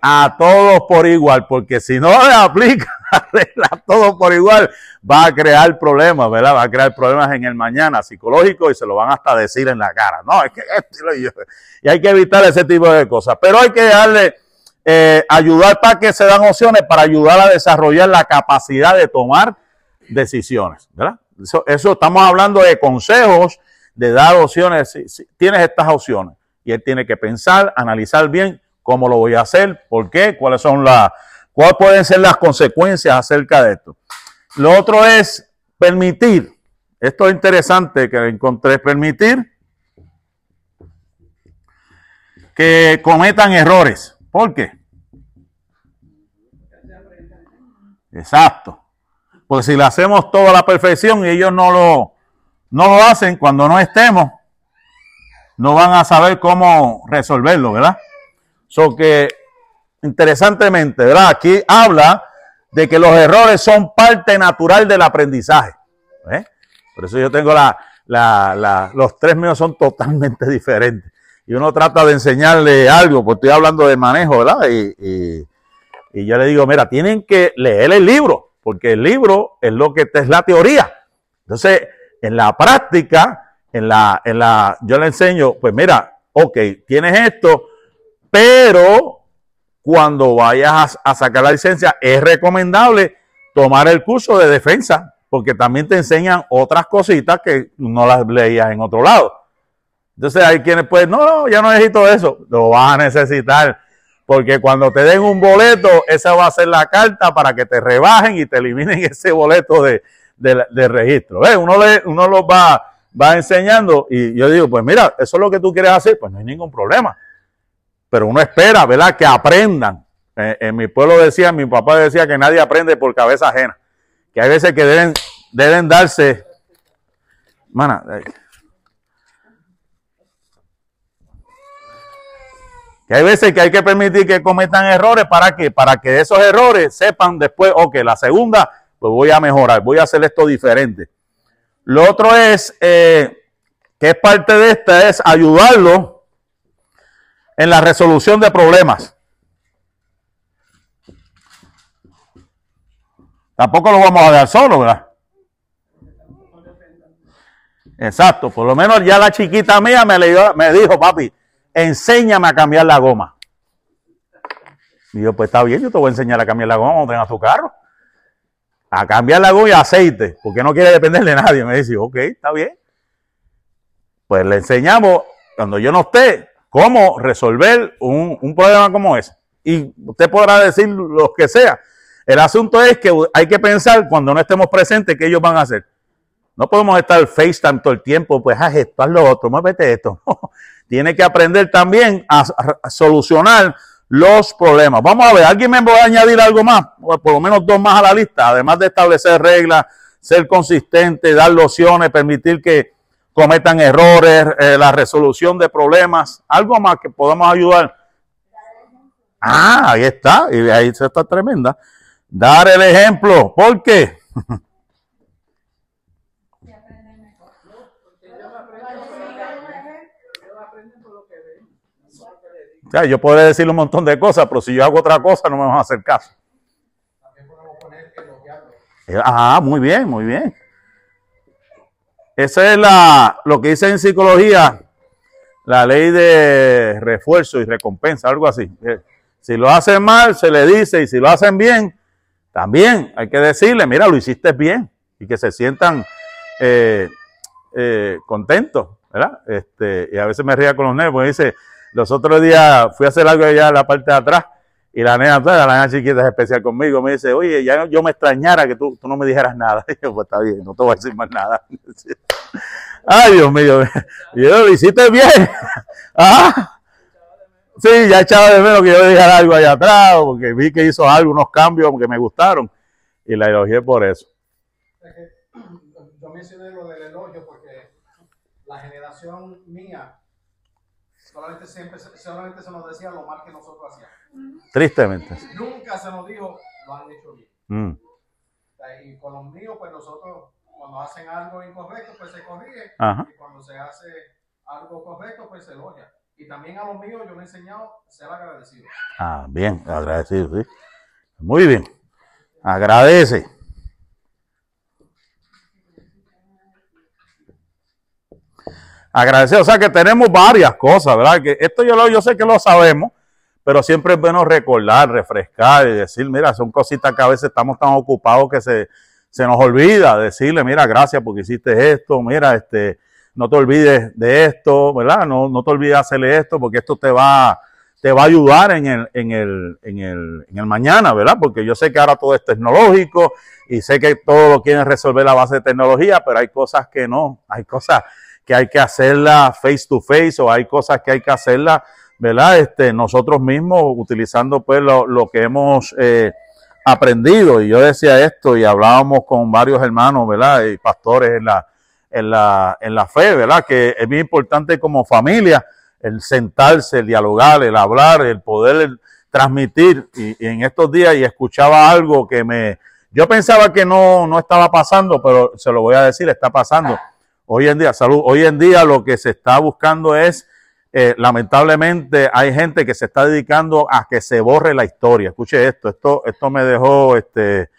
a todos por igual, porque si no le aplica la regla a todos por igual, va a crear problemas, ¿verdad? Va a crear problemas en el mañana psicológico y se lo van hasta decir en la cara. No, es que y hay que evitar ese tipo de cosas. Pero hay que darle, eh, ayudar para que se dan opciones, para ayudar a desarrollar la capacidad de tomar decisiones, ¿verdad? Eso, estamos hablando de consejos, de dar opciones. Si tienes estas opciones y él tiene que pensar, analizar bien cómo lo voy a hacer, por qué, cuáles son las, cuáles pueden ser las consecuencias acerca de esto. Lo otro es permitir. Esto es interesante que encontré, permitir que cometan errores. ¿Por qué? Exacto. Porque si le hacemos todo a la perfección y ellos no lo, no lo hacen cuando no estemos, no van a saber cómo resolverlo, ¿verdad? So que, interesantemente, ¿verdad? Aquí habla de que los errores son parte natural del aprendizaje. ¿eh? Por eso yo tengo la, la, los tres míos son totalmente diferentes. Y uno trata de enseñarle algo, pues estoy hablando de manejo, ¿verdad? Y, y, y yo le digo, mira, tienen que leer el libro, porque el libro es lo que es la teoría. Entonces, en la práctica, en la, en la, yo le enseño, pues mira, ok, tienes esto, pero cuando vayas a, a sacar la licencia, es recomendable tomar el curso de defensa, porque también te enseñan otras cositas que no las leías en otro lado. Entonces hay quienes pues, no, no, ya no necesito eso. Lo vas a necesitar. Porque cuando te den un boleto, esa va a ser la carta para que te rebajen y te eliminen ese boleto de, registro. ¿Ves? Uno, los va, enseñando y yo digo, pues mira, eso es lo que tú quieres hacer, pues no hay ningún problema. Pero uno espera, ¿verdad? Que aprendan. Eh, en mi pueblo decía, mi papá decía que nadie aprende por cabeza ajena. Que hay veces que deben, deben darse. Mana, que hay veces que hay que permitir que cometan errores para que para que esos errores sepan después, ok, la segunda, pues voy a mejorar, voy a hacer esto diferente. Lo otro es eh, que es parte de esta es ayudarlo en la resolución de problemas. Tampoco lo vamos a dar solo, ¿verdad? Exacto, por lo menos ya la chiquita mía me, le, me dijo, papi, enséñame a cambiar la goma. Y yo, pues está bien, yo te voy a enseñar a cambiar la goma cuando tengas tu carro. A cambiar la goma y aceite, porque no quiere depender de nadie. Me dice, ok, está bien. Pues le enseñamos, cuando yo no esté, cómo resolver un, un problema como ese. Y usted podrá decir lo que sea. El asunto es que hay que pensar cuando no estemos presentes qué ellos van a hacer. No podemos estar FaceTime todo el tiempo, pues haz esto, haz lo otro, muévete esto. Tiene que aprender también a, solucionar los problemas. Vamos a ver, ¿alguien me a añadir algo más? O por lo menos dos más a la lista, además de establecer reglas, ser consistente, dar opciones, permitir que cometan errores, eh, la resolución de problemas, algo más que podamos ayudar. Ah, ahí está, y ahí está tremenda. Dar el ejemplo, ¿por qué? Se aprende mejor. Ellos aprenden, ellos aprenden por lo que ven, no por sea, yo podré decirle un montón de cosas, pero si yo hago otra cosa no me van a hacer caso. También podemos poner Ah, muy bien, muy bien. Esa es la, lo que dice en psicología, la ley de refuerzo y recompensa, algo así. Eh, Si lo hacen mal, se le dice, y si lo hacen bien, también hay que decirle, mira, lo hiciste bien, y que se sientan eh, eh, contentos, ¿verdad? Este, y a veces me ría con los porque dice, los otros días fui a hacer algo allá en la parte de atrás, y la nena, la nena chiquita es especial conmigo, me dice, oye, ya yo me extrañara que tú, tú no me dijeras nada. Y yo, pues está bien, no te voy a decir más nada. Ay, Dios mío, yo lo hiciste bien. ah, sí, ya echaba de menos que yo dijera algo allá atrás, porque vi que hizo algo, unos cambios que me gustaron, y la elogié por eso. Yo mencioné lo del elogio porque la generación mía solamente, siempre, solamente se nos decía lo mal que nosotros hacíamos. Tristemente. Nunca se nos dijo lo han hecho bien. Mm, Y con los míos, pues nosotros, cuando hacen algo incorrecto, pues se corrige. Ajá. Y cuando se hace algo correcto, pues se elogia. Y también a los míos yo le he enseñado a ser agradecido. Ah, bien, agradecido, sí. Muy bien. Agradece. Agradecido. O sea que tenemos varias cosas, ¿verdad? Que esto yo, lo, yo sé que lo sabemos, pero siempre es bueno recordar, refrescar y decir, mira, son cositas que a veces estamos tan ocupados que se, se nos olvida decirle, mira, gracias porque hiciste esto, mira, este, no te olvides de esto, ¿verdad? No, no te olvides hacerle esto porque esto te va, te va a ayudar en el, en el, en el, en el mañana, ¿verdad? Porque yo sé que ahora todo es tecnológico y sé que todo lo quieren resolver a base de tecnología, pero hay cosas que no, hay cosas que hay que hacerla face to face o hay cosas que hay que hacerla, ¿verdad? Este, nosotros mismos utilizando pues lo, lo que hemos eh, aprendido. Y yo decía esto y hablábamos con varios hermanos, ¿verdad? Y pastores en la, en la, en la fe, ¿verdad? Que es muy importante como familia el sentarse, el dialogar, el hablar, el poder transmitir. Y, y en estos días y escuchaba algo que me, yo pensaba que no, no estaba pasando, pero se lo voy a decir, está pasando. Hoy en día, salud, hoy en día lo que se está buscando es, eh, lamentablemente, hay gente que se está dedicando a que se borre la historia. Escuche esto, esto, esto me dejó este,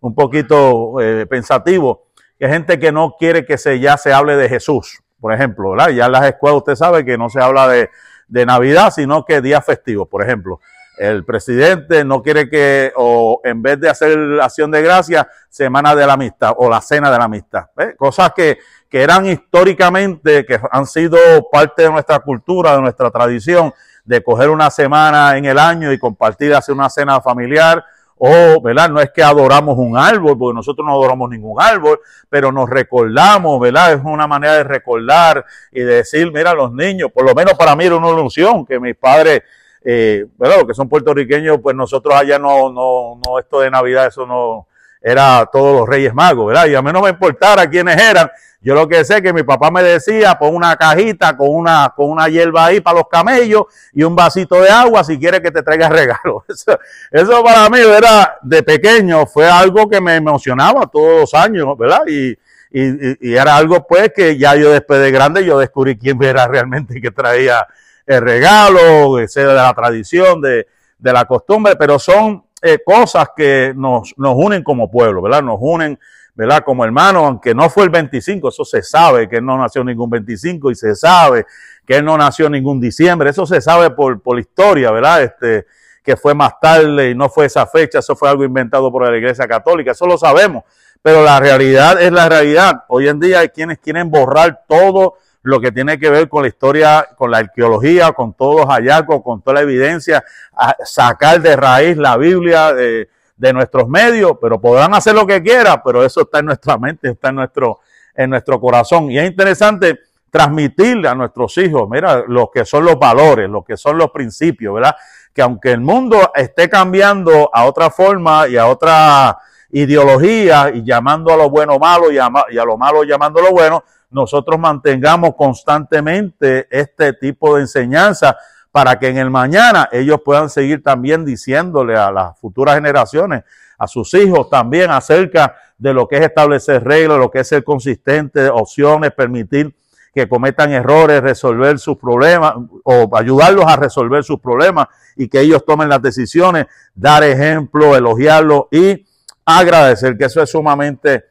un poquito eh, pensativo. Hay gente que no quiere que se, ya se hable de Jesús, por ejemplo, ¿verdad? Ya en las escuelas usted sabe que no se habla de, de Navidad, sino que días festivos, por ejemplo. El presidente no quiere que, o en vez de hacer acción de gracia, semana de la amistad o la cena de la amistad. ¿Ve? Cosas que, que eran históricamente, que han sido parte de nuestra cultura, de nuestra tradición, de coger una semana en el año y compartir, hacer una cena familiar, o, ¿verdad? No es que adoramos un árbol, porque nosotros no adoramos ningún árbol, pero nos recordamos, ¿verdad? Es una manera de recordar y de decir, mira, los niños, por lo menos para mí era una ilusión que mis padres, eh, ¿verdad? Los que son puertorriqueños, pues nosotros allá no, no, no, esto de Navidad, eso no, era todos los Reyes Magos, ¿verdad? Y a mí no me importara quiénes eran. Yo lo que sé es que mi papá me decía, pon una cajita con una, con una hierba ahí para los camellos y un vasito de agua si quieres que te traiga regalo. Eso, eso para mí, ¿verdad? De pequeño fue algo que me emocionaba todos los años, ¿verdad? Y, y, y era algo pues que ya yo después de grande yo descubrí quién era realmente que traía el regalo, sea de la tradición, de, de la costumbre, pero son eh, cosas que nos, nos unen como pueblo, ¿verdad? Nos unen, ¿verdad? Como hermanos, aunque no fue el 25, eso se sabe que él no nació ningún 25 y se sabe que él no nació ningún diciembre, eso se sabe por, por la historia, ¿verdad? Este, que fue más tarde y no fue esa fecha, eso fue algo inventado por la Iglesia Católica, eso lo sabemos, pero la realidad es la realidad. Hoy en día hay quienes quieren borrar todo lo que tiene que ver con la historia, con la arqueología, con todos los hallazgos, con toda la evidencia, a sacar de raíz la Biblia de, nuestros medios, pero podrán hacer lo que quieran, pero eso está en nuestra mente, está en nuestro, en nuestro corazón. Y es interesante transmitirle a nuestros hijos, mira, lo que son los valores, lo que son los principios, ¿verdad? Que aunque el mundo esté cambiando a otra forma y a otra ideología y llamando a lo bueno malo y a, y a lo malo llamando lo bueno, nosotros mantengamos constantemente este tipo de enseñanza para que en el mañana ellos puedan seguir también diciéndole a las futuras generaciones, a sus hijos también acerca de lo que es establecer reglas, lo que es ser consistente, opciones, permitir que cometan errores, resolver sus problemas o ayudarlos a resolver sus problemas y que ellos tomen las decisiones, dar ejemplo, elogiarlo y agradecer, que eso es sumamente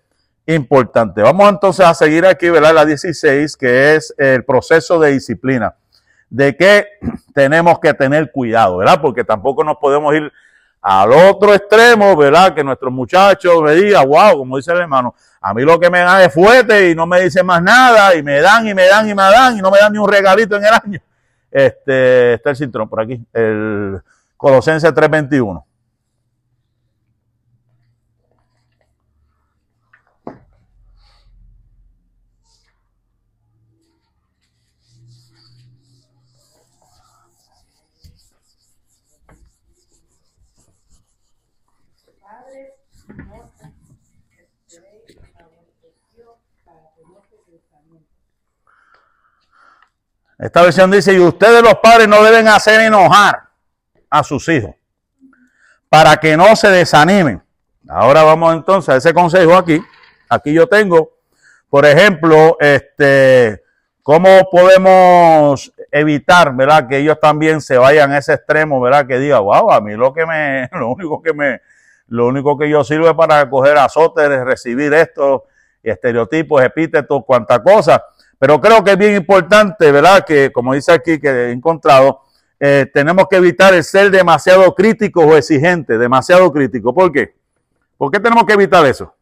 importante. Vamos entonces a seguir aquí, ¿verdad? La 16, que es el proceso de disciplina. De que tenemos que tener cuidado, ¿verdad? Porque tampoco nos podemos ir al otro extremo, ¿verdad? Que nuestros muchachos me digan, wow, como dice el hermano, a mí lo que me dan es fuerte y no me dicen más nada y me dan y me dan y me dan y no me dan ni un regalito en el año. Este, está el cinturón por aquí, el Colosense 321. Padres, no esperéis a vuestro Dios para tener pensamiento. Esta versión dice, y ustedes los padres no deben hacer enojar a sus hijos para que no se desanimen. Ahora vamos entonces a ese consejo aquí. Aquí yo tengo, por ejemplo, este, cómo podemos evitar, ¿verdad? Que ellos también se vayan a ese extremo, ¿verdad? Que diga, wow, a mí lo que me, lo único que me, lo único que yo sirve para coger azotes, es recibir estos estereotipos, epítetos, cuanta cosa. Pero creo que es bien importante, ¿verdad? Que, como dice aquí, que he encontrado, eh, tenemos que evitar el ser demasiado crítico o exigente, demasiado crítico. ¿Por qué? ¿Por qué tenemos que evitar eso?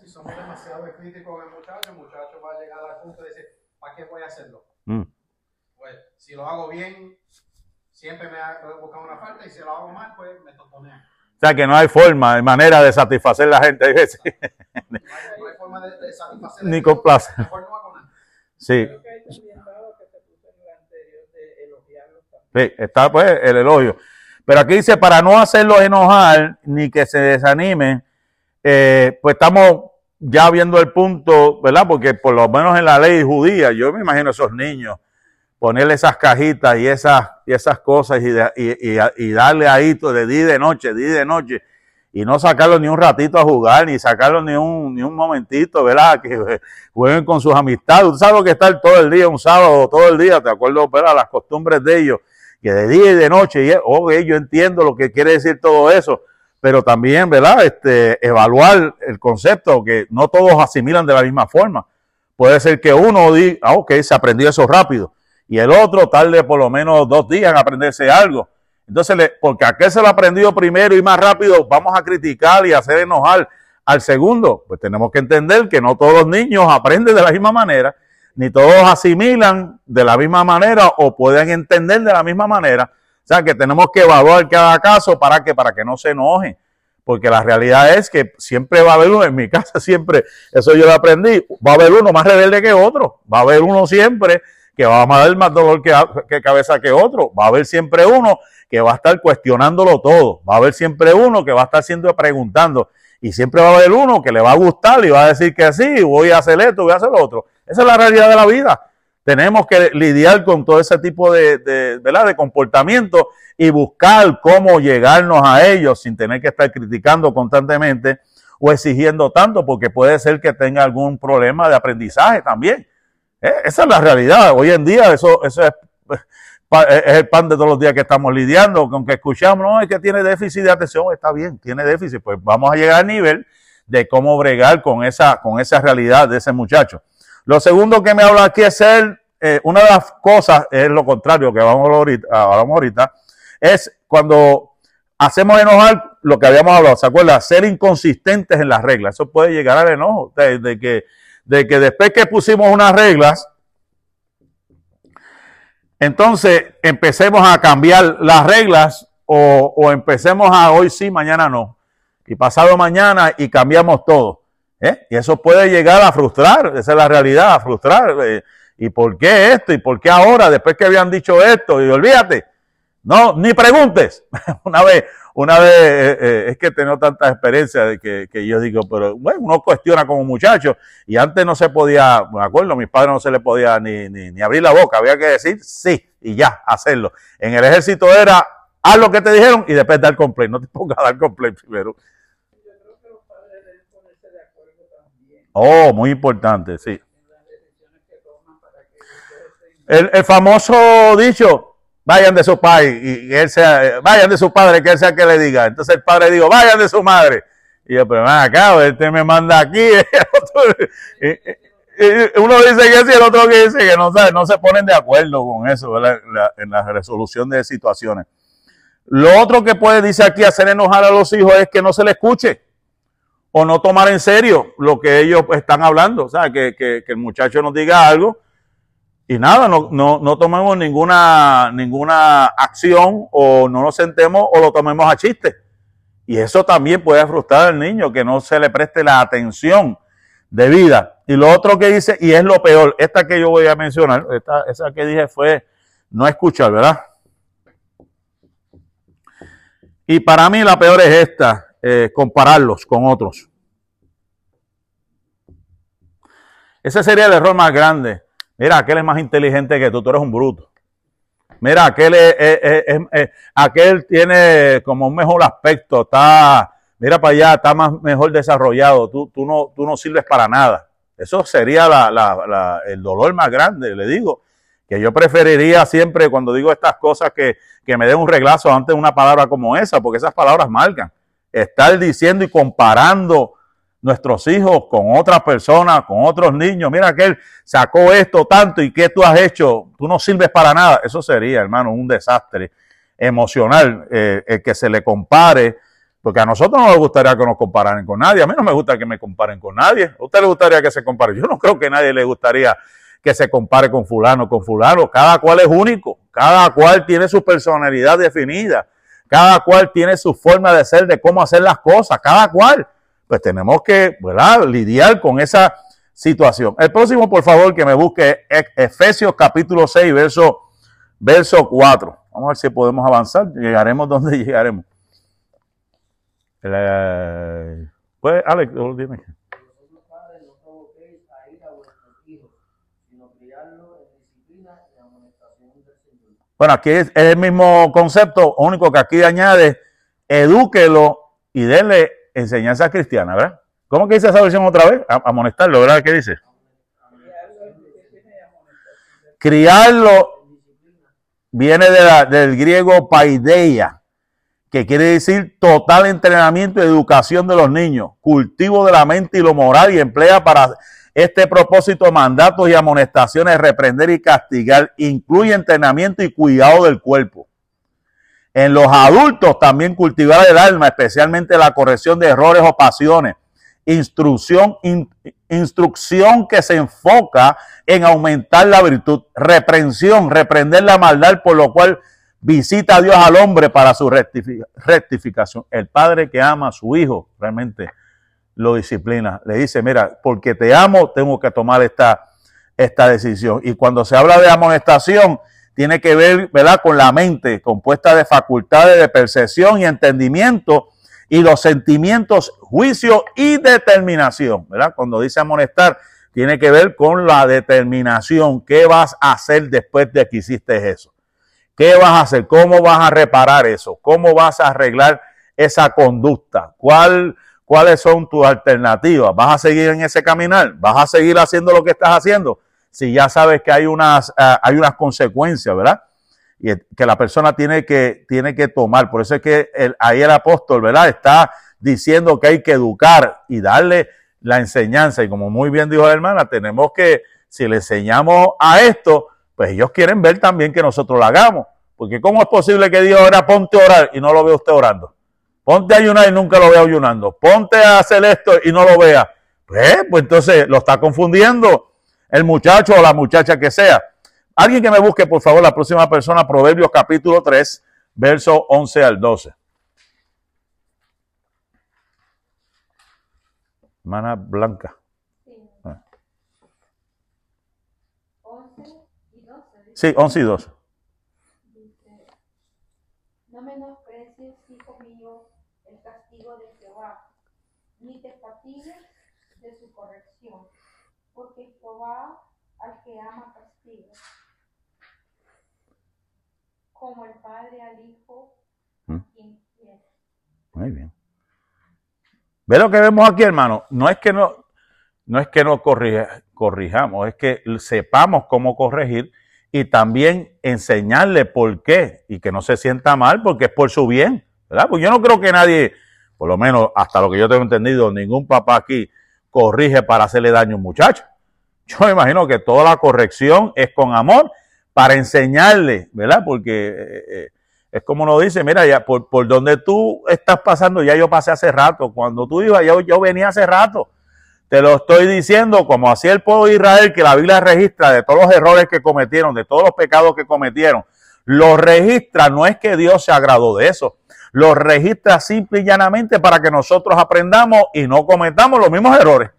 Si somos demasiado críticos con el muchacho, el muchacho va a llegar al punto de decir, ¿para qué voy a hacerlo? Mm. Pues si lo hago bien, siempre me ha- voy a buscar una falta y si lo hago mal, pues me toponea. O sea, que no hay forma, manera de satisfacer la gente. hay veces. No hay, forma de, de satisfacer. Ni complacer. Hago nada. Sí, sí, está pues el elogio. Pero aquí dice, para no hacerlos enojar ni que se desanimen, eh, pues estamos ya viendo el punto, ¿verdad? Porque por lo menos en la ley judía, yo me imagino esos niños, ponerle esas cajitas y esas, y esas cosas y, y- y- y darle ahí de día y de noche, día y de noche. y no sacarlos ni un ratito a jugar, ni sacarlos ni un, ni un momentito, ¿verdad? Que jueguen con sus amistades. Tú sabes que estar todo el día, un sábado, todo el día, te acuerdo, ¿verdad? Las costumbres de ellos, que de día y de noche, y yo entiendo lo que quiere decir todo eso, pero también, ¿verdad? Este, evaluar el concepto, que no todos asimilan de la misma forma. Puede ser que uno diga, ah, ok, se aprendió eso rápido, y el otro tarde por lo menos dos días en aprenderse algo. Entonces, porque aquel se lo aprendió primero y más rápido, vamos a criticar y hacer enojar al segundo. Pues tenemos que entender que no todos los niños aprenden de la misma manera, ni todos asimilan de la misma manera o pueden entender de la misma manera. O sea, que tenemos que evaluar cada caso para que, para que no se enojen. Porque la realidad es que siempre va a haber uno, en mi casa siempre, eso yo lo aprendí, va a haber uno más rebelde que otro, va a haber uno siempre que va a dar más dolor que, que cabeza que otro, va a haber siempre uno que va a estar cuestionándolo todo, va a haber siempre uno que va a estar siempre preguntando y siempre va a haber uno que le va a gustar y va a decir que sí, voy a hacer esto, voy a hacer lo otro. Esa es la realidad de la vida. Tenemos que lidiar con todo ese tipo de, de, de comportamiento y buscar cómo llegarnos a ellos sin tener que estar criticando constantemente o exigiendo tanto, porque puede ser que tenga algún problema de aprendizaje también. Eh, Esa es la realidad. Hoy en día eso, eso es, es el pan de todos los días que estamos lidiando, con que escuchamos, no, es que tiene déficit de atención, está bien, tiene déficit, pues vamos a llegar al nivel de cómo bregar con esa, con esa realidad de ese muchacho. Lo segundo que me habla aquí es ser, eh, una de las cosas, es lo contrario que vamos ahorita, hablamos ahorita, es cuando hacemos enojar lo que habíamos hablado, ¿se acuerda? Ser inconsistentes en las reglas. Eso puede llegar al enojo, de, de que, de que después que pusimos unas reglas, entonces empecemos a cambiar las reglas o, o empecemos a hoy sí, mañana no. Y pasado mañana y cambiamos todo. ¿eh? Y eso puede llegar a frustrar, esa es la realidad, a frustrar. eh, ¿Y por qué esto? ¿Y por qué ahora? Después que habían dicho esto, y olvídate, no, ni preguntes. una vez, una vez, eh, eh, es que he tenido tanta experiencia de que, yo digo, pero bueno, uno cuestiona como muchacho, y antes no se podía, me acuerdo, a mis padres no se le podía ni, ni, abrir la boca, había que decir sí, y ya, hacerlo. En el ejército era, haz lo que te dijeron y después dar complaint, no te pongas a dar complaint primero. Yo creo que los padres deben ponerse de acuerdo también Oh, muy importante, sí. El, el famoso dicho, vayan de su padre, y él sea, vayan de su padre, que él sea que le diga. Entonces el padre dijo, vayan de su madre. Y yo, pero ven acá, este me manda aquí. uno dice que sí, el otro que dice que no, sabe, no se ponen de acuerdo con eso, la, en la resolución de situaciones. Lo otro que puede, dice aquí, hacer enojar a los hijos es que no se le escuche o no tomar en serio lo que ellos están hablando. O sea, que- que el muchacho nos diga algo y nada, no, no, no tomemos ninguna, ninguna acción o no nos sentemos o lo tomemos a chiste. Y eso también puede frustrar al niño, que no se le preste la atención debida. Y lo otro que dice, y es lo peor, esta que yo voy a mencionar, esta, esa que dije fue no escuchar, ¿verdad? Y para mí la peor es esta, eh, compararlos con otros. Ese sería el error más grande. Mira, aquel es más inteligente que tú, tú eres un bruto. Mira, aquel, aquel tiene como un mejor aspecto, está, mira para allá, está más mejor desarrollado, tú, tú, no, tú no sirves para nada. Eso sería la- la- el dolor más grande, le digo, que yo preferiría siempre cuando digo estas cosas que, que me den un reglazo antes de una palabra como esa, porque esas palabras marcan. Estar diciendo y comparando nuestros hijos con otras personas, con otros niños. Mira que él sacó esto tanto y que tú has hecho, tú no sirves para nada. Eso sería, hermano, un desastre emocional eh, el que se le compare, porque a nosotros no nos gustaría que nos compararan con nadie. A mí no me gusta que me comparen con nadie. ¿A usted le gustaría que se compare? Yo no creo que a nadie le gustaría que se compare con fulano, con fulano. Cada cual es único, cada cual tiene su personalidad definida, cada cual tiene su forma de ser, de cómo hacer las cosas, cada cual pues tenemos que lidiar con esa situación. El próximo, por favor, que me busque es Efesios capítulo 6, verso, verso 4. Vamos a ver si podemos avanzar. Llegaremos donde llegaremos. Eh, pues, Alex, dime. Bueno, aquí es el mismo concepto, único que aquí añade, edúquelo y denle enseñanza cristiana, ¿verdad? ¿Cómo que dice esa versión otra vez? Amonestarlo, ¿verdad? ¿Qué dice? Criarlo viene de la- del griego paideia, que quiere decir total entrenamiento y educación de los niños, cultivo de la mente y lo moral y emplea para este propósito mandatos y amonestaciones, reprender y castigar, incluye entrenamiento y cuidado del cuerpo. En los adultos también cultivar el alma, especialmente la corrección de errores o pasiones, instrucción, in- instrucción que se enfoca en aumentar la virtud, reprensión, reprender la maldad, por lo cual visita a Dios al hombre para su rectifi- rectificación. El padre que ama a su hijo realmente lo disciplina. Le dice, mira, porque te amo, tengo que tomar esta, esta decisión. Y cuando se habla de amonestación, tiene que ver, ¿verdad?, con la mente, compuesta de facultades de percepción y entendimiento, y los sentimientos, juicio y determinación, ¿verdad? Cuando dice amonestar, tiene que ver con la determinación. ¿Qué vas a hacer después de que hiciste eso? ¿Qué vas a hacer? ¿Cómo vas a reparar eso? ¿Cómo vas a arreglar esa conducta? ¿Cuál, ¿Cuáles son tus alternativas? ¿Vas a seguir en ese caminar? ¿Vas a seguir haciendo lo que estás haciendo? Si ya sabes que hay unas, ah, hay unas consecuencias, ¿verdad? Y que la persona tiene que, tiene que tomar. Por eso es que el- ahí el apóstol, ¿verdad? Está diciendo que hay que educar y darle la enseñanza. Y como muy bien dijo la hermana, tenemos que, si le enseñamos a esto, pues ellos quieren ver también que nosotros lo hagamos. Porque ¿cómo es posible que Dios ahora ponte a orar y no lo vea usted orando? Ponte a ayunar y nunca lo vea ayunando. Ponte a hacer esto y no lo vea. Pues, pues entonces lo está confundiendo el muchacho o la muchacha que sea. Alguien que me busque, por favor, la próxima persona, Proverbios capítulo 3, verso 11 al 12. Hermana Blanca. Sí. Ah. 11 y 12. dice. Sí, 11 y 12. Dice, no menosprecies, hijo mío, el castigo de Jehová, ni te fatigues de su corrección, porque Jehová al que ama castiga, como el padre al hijo, ¿Mm? quien quiere. Muy bien. ¿Ve lo que vemos aquí, hermano? No es que no, no es que no corrija- corrijamos, es que sepamos cómo corregir y también enseñarle por qué y que no se sienta mal porque es por su bien, ¿verdad? Pues yo no creo que nadie, por lo menos hasta lo que yo tengo entendido, ningún papá aquí corrige para hacerle daño a un muchacho. Yo me imagino que toda la corrección es con amor para enseñarle, ¿verdad? Porque eh, eh, es como uno dice, mira, ya por, por donde tú estás pasando, ya yo pasé hace rato. Cuando tú ibas, yo, yo venía hace rato. Te lo estoy diciendo, como hacía el pueblo de Israel, que la Biblia registra de todos los errores que cometieron, de todos los pecados que cometieron. Los registra, no es que Dios se agradó de eso. Los registra simple y llanamente para que nosotros aprendamos y no cometamos los mismos errores.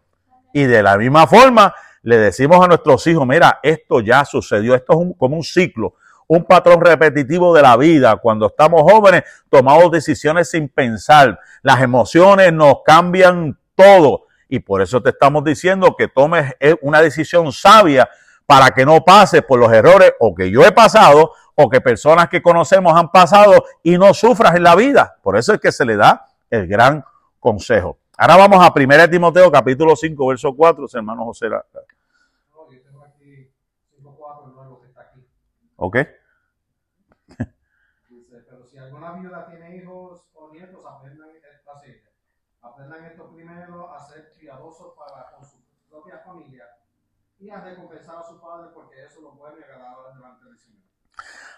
Y de la misma forma, le decimos a nuestros hijos, mira, esto ya sucedió, esto es como un ciclo, un patrón repetitivo de la vida. Cuando estamos jóvenes, tomamos decisiones sin pensar. Las emociones nos cambian todo. Y por eso te estamos diciendo que tomes eh, una decisión sabia para que no pases por los errores o que yo he pasado o que personas que conocemos han pasado y no sufras en la vida. Por eso es que se le da el gran consejo. Ahora vamos a 1 Timoteo capítulo 5, verso 4, hermano José. la- No, yo tengo aquí 5.4, el nuevo que está aquí. ¿Ok? Dice, pero si alguna viuda tiene hijos o nietos, aprendan esta serie. Aprendan esto primero a ser cuidadosos para con su propia familia y a recompensar a su padre porque eso lo y agradable delante del Señor.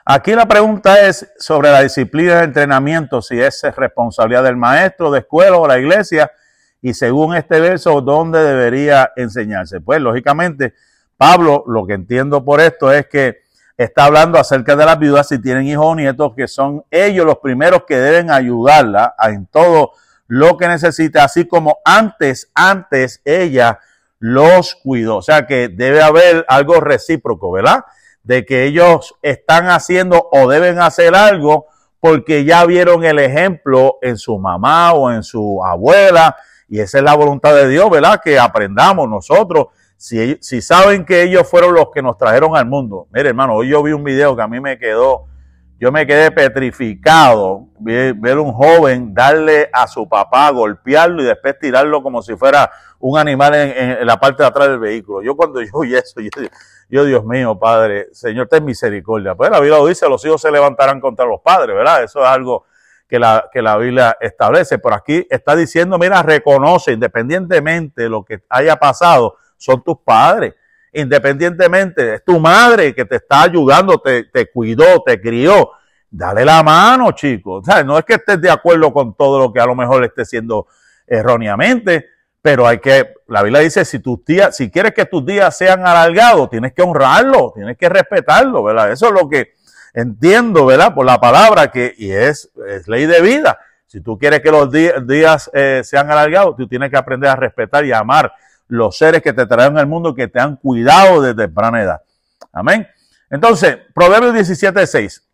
Aquí la pregunta es sobre la disciplina de entrenamiento, si es responsabilidad del maestro de escuela o la iglesia, y según este verso, ¿dónde debería enseñarse? Pues lógicamente, Pablo, lo que entiendo por esto es que está hablando acerca de las viudas si tienen hijos o nietos, que son ellos los primeros que deben ayudarla en todo lo que necesita, así como antes, antes ella los cuidó. O sea que debe haber algo recíproco, ¿verdad? De que ellos están haciendo o deben hacer algo porque ya vieron el ejemplo en su mamá o en su abuela y esa es la voluntad de Dios, ¿verdad? Que aprendamos nosotros. Si, si saben que ellos fueron los que nos trajeron al mundo. Mire, hermano, hoy yo vi un video que a mí me quedó, Yo me quedé petrificado ver, ver un joven darle a su papá, golpearlo y después tirarlo como si fuera un animal en, la parte de atrás del vehículo. Yo cuando yo oí eso, yo, yo, Dios mío, Padre, Señor, ten misericordia. Pues la Biblia lo dice, los hijos se levantarán contra los padres, ¿verdad? Eso es algo que la, que la Biblia establece. Pero aquí está diciendo, mira, reconoce, independientemente de lo que haya pasado, son tus padres. Independientemente, es tu madre que te está ayudando, te, te cuidó, te crió. Dale la mano, chicos. O sea, no es que estés de acuerdo con todo lo que a lo mejor le esté haciendo erróneamente, pero hay que, la Biblia dice, si tus días, si quieres que tus días sean alargados, tienes que honrarlo, tienes que respetarlo, ¿verdad? Eso es lo que entiendo, ¿verdad? Por la palabra que, y es, ley de vida. Si tú quieres que los días eh, sean alargados, tú tienes que aprender a respetar y amar los seres que te traen al mundo, que te han cuidado desde temprana edad. Amén. Entonces, Proverbios 17, 6.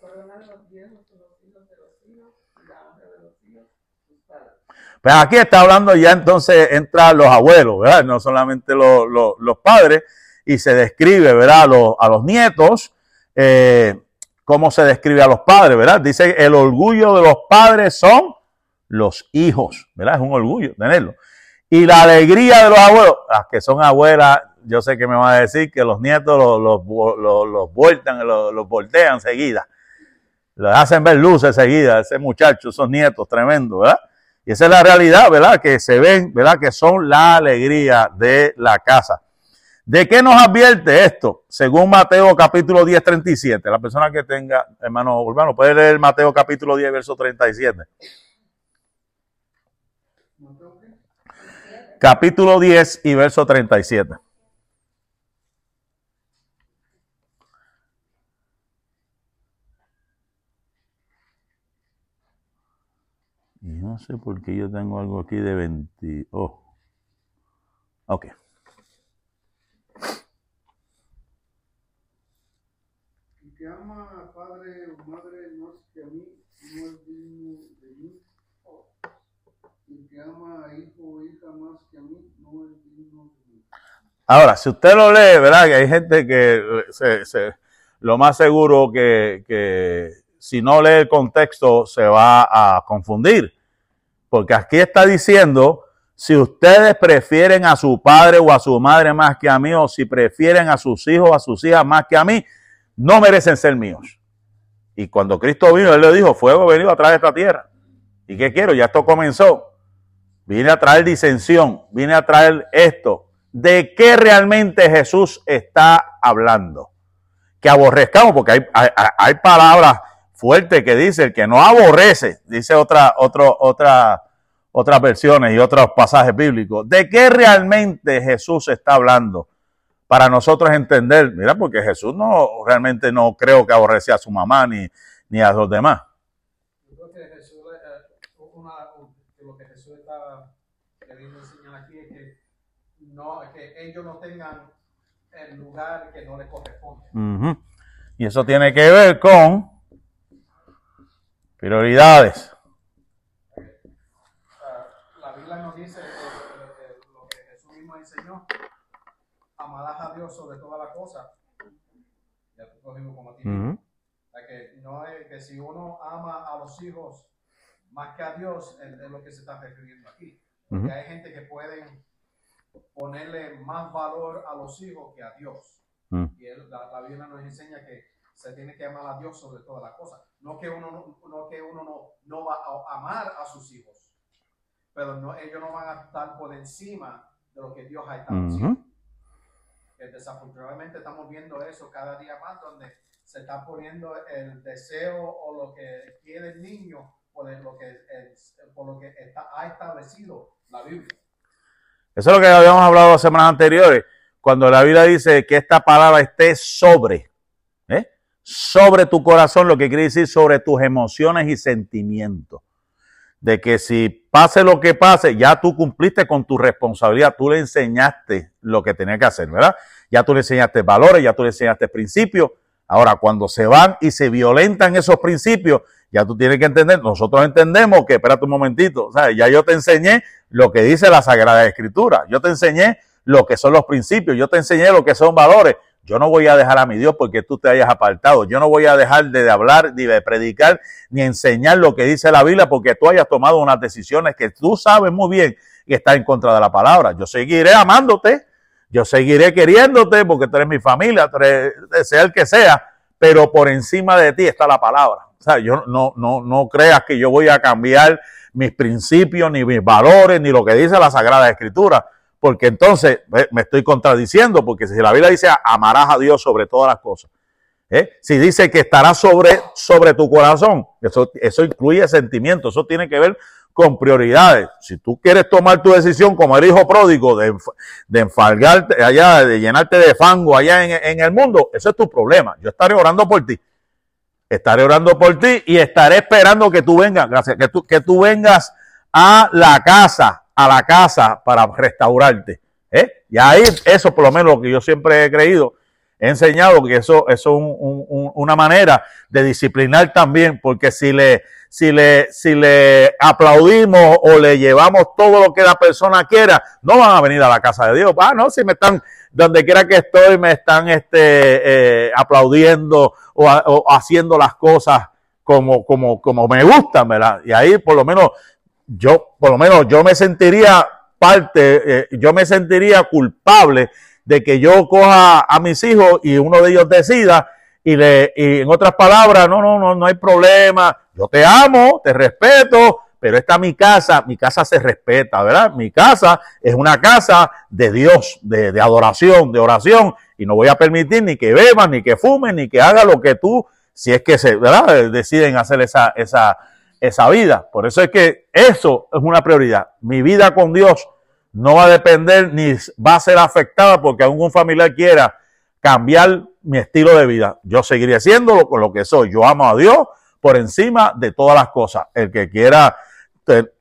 Perdonar los viejos con los hijos de los hijos y la honra de los hijos sus padres. Pues aquí está hablando ya entonces entran los abuelos, ¿verdad? No solamente los, los- los padres, y se describe, ¿verdad? A los, los nietos, eh, cómo se describe a los padres, ¿verdad? Dice, el orgullo de los padres son los hijos, ¿verdad? Es un orgullo tenerlo. Y la alegría de los abuelos, las que son abuelas, yo sé que me van a decir que los nietos los, los, los, los vueltan, los, los voltean enseguida. Les hacen ver luces enseguida, ese muchacho, esos nietos tremendos, ¿verdad? Y esa es la realidad, ¿verdad? Que se ven, ¿verdad? Que son la alegría de la casa. ¿De qué nos advierte esto? Según Mateo capítulo 10, 37. La persona que tenga, hermano Urbano, puede leer Mateo capítulo 10, verso 37. Capítulo 10 y verso 37. Y no sé por qué yo tengo algo aquí de 20. Oh. Ok. El que ama a padre o madre más que a mí no es digno de mí. El que ama a hijo o hija más que a mí no es digno de mí. Ahora, si usted lo lee, ¿verdad? Que hay gente que se, se- lo más seguro que, que si no lee el contexto se va a confundir. Porque aquí está diciendo, si ustedes prefieren a su padre o a su madre más que a mí, o si prefieren a sus hijos o a sus hijas más que a mí, no merecen ser míos. Y cuando Cristo vino, Él le dijo, fuego venido a traer esta tierra. ¿Y qué quiero? Ya esto comenzó. Vine a traer disensión, vine a traer esto. ¿De qué realmente Jesús está hablando? Que aborrezcamos, porque hay, hay, hay palabras fuertes que dice el que no aborrece, dice otra, otro, otra, otras versiones y otros pasajes bíblicos. ¿De qué realmente Jesús está hablando? Para nosotros entender, mira, porque Jesús no realmente no creo que aborrece a su mamá ni, ni a los demás. Yo creo que Jesús, eh, una, lo que Jesús está queriendo enseñar aquí es que, no, que ellos no tengan el lugar que no les corresponde. Y eso tiene que ver con prioridades. Ah, la Biblia nos dice eh, eh, eh, lo que Jesús mismo enseñó. Amarás a Dios sobre todas las cosas. Ya tú cogimos como a ti. Ujú. O sea, que no es que si uno ama a los hijos más que a Dios, es, lo que se está refiriendo aquí. Porque Ujú. hay gente que pueden ponerle más valor a los hijos que a Dios. Mm. Y él- la, la Biblia nos enseña que se tiene que amar a Dios sobre todas las cosas. No que uno no, no que uno no, no va a amar a sus hijos, pero no, ellos no van a estar por encima de lo que Dios ha establecido. Ujú. Que desafortunadamente estamos viendo eso cada día más, donde se está poniendo el deseo o lo que quiere el niño por el- lo que, es- por lo que está, ha establecido la Biblia. Eso es lo que habíamos hablado las semanas anteriores, cuando la Biblia dice que esta palabra esté sobre. Sobre tu corazón, lo que quiere decir sobre tus emociones y sentimientos. De que si pase lo que pase, ya tú cumpliste con tu responsabilidad, tú le enseñaste lo que tenía que hacer, ¿verdad? Ya tú le enseñaste valores, ya tú le enseñaste principios. Ahora, cuando se van y se violentan esos principios, ya tú tienes que entender, nosotros entendemos que, espérate un momentito, ya yo te enseñé lo que dice la Sagrada Escritura, yo te enseñé lo que son los principios, yo te enseñé lo que son valores, Yo no voy a dejar a mi Dios porque tú te hayas apartado. Yo no voy a dejar de hablar, ni de predicar, ni enseñar lo que dice la Biblia porque tú hayas tomado unas decisiones que tú sabes muy bien que está en contra de la palabra. Yo seguiré amándote, yo seguiré queriéndote porque tú eres mi familia, sea el que sea, pero por encima de ti está la palabra. O sea, yo no, no, no creas que yo voy a cambiar mis principios, ni mis valores, ni lo que dice la Sagrada Escritura porque entonces me estoy contradiciendo, porque si la Biblia dice amarás a Dios sobre todas las cosas, ¿eh? si dice que estará sobre, sobre tu corazón, eso, eso incluye sentimientos, eso tiene que ver con prioridades. Si tú quieres tomar tu decisión como el hijo pródigo de, de enfalgarte allá, de llenarte de fango allá en, en el mundo, eso es tu problema. Yo estaré orando por ti. Estaré orando por ti y estaré esperando que tú vengas, gracias, que tú, que tú vengas a la casa a la casa para restaurarte. ¿eh? Y ahí, eso por lo menos lo que yo siempre he creído, he enseñado que eso, eso es una manera de disciplinar también, porque si le, si le, si le aplaudimos o le llevamos todo lo que la persona quiera, no van a venir a la casa de Dios. Ah, no, si me están, donde quiera que estoy, me están este, eh, aplaudiendo o, o, haciendo las cosas como, como, como me gustan, ¿verdad? Y ahí por lo menos yo, por lo menos, yo me sentiría parte, eh, yo me sentiría culpable de que yo coja a mis hijos y uno de ellos decida y le, y en otras palabras, no, no, no, no hay problema, yo te amo, te respeto, pero esta es mi casa, mi casa se respeta, ¿verdad? Mi casa es una casa de Dios, de, de adoración, de oración, y no voy a permitir ni que beban, ni que fumen, ni que haga lo que tú, si es que se, ¿verdad? Deciden hacer esa, esa, esa vida. Por eso es que eso es una prioridad. Mi vida con Dios no va a depender ni va a ser afectada porque algún familiar quiera cambiar mi estilo de vida. Yo seguiré haciéndolo con lo que soy. Yo amo a Dios por encima de todas las cosas. El que quiera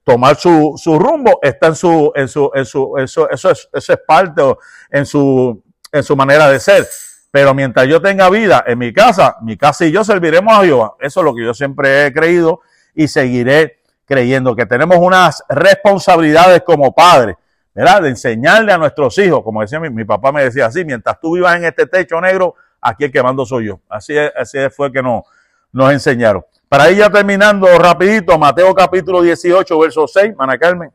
tomar su, su rumbo está en su, en su, en su, eso, eso es, eso es parte en su, en su manera de ser. Pero mientras yo tenga vida en mi casa, mi casa y yo serviremos a Jehová. Eso es lo que yo siempre he creído y seguiré creyendo que tenemos unas responsabilidades como padres, ¿verdad? De enseñarle a nuestros hijos, como decía mi, papá me decía así, mientras tú vivas en este techo negro, aquí el que mando soy yo. Así, así fue que nos, nos enseñaron. Para ir ya terminando rapidito, Mateo capítulo 18, verso 6, Mana Carmen.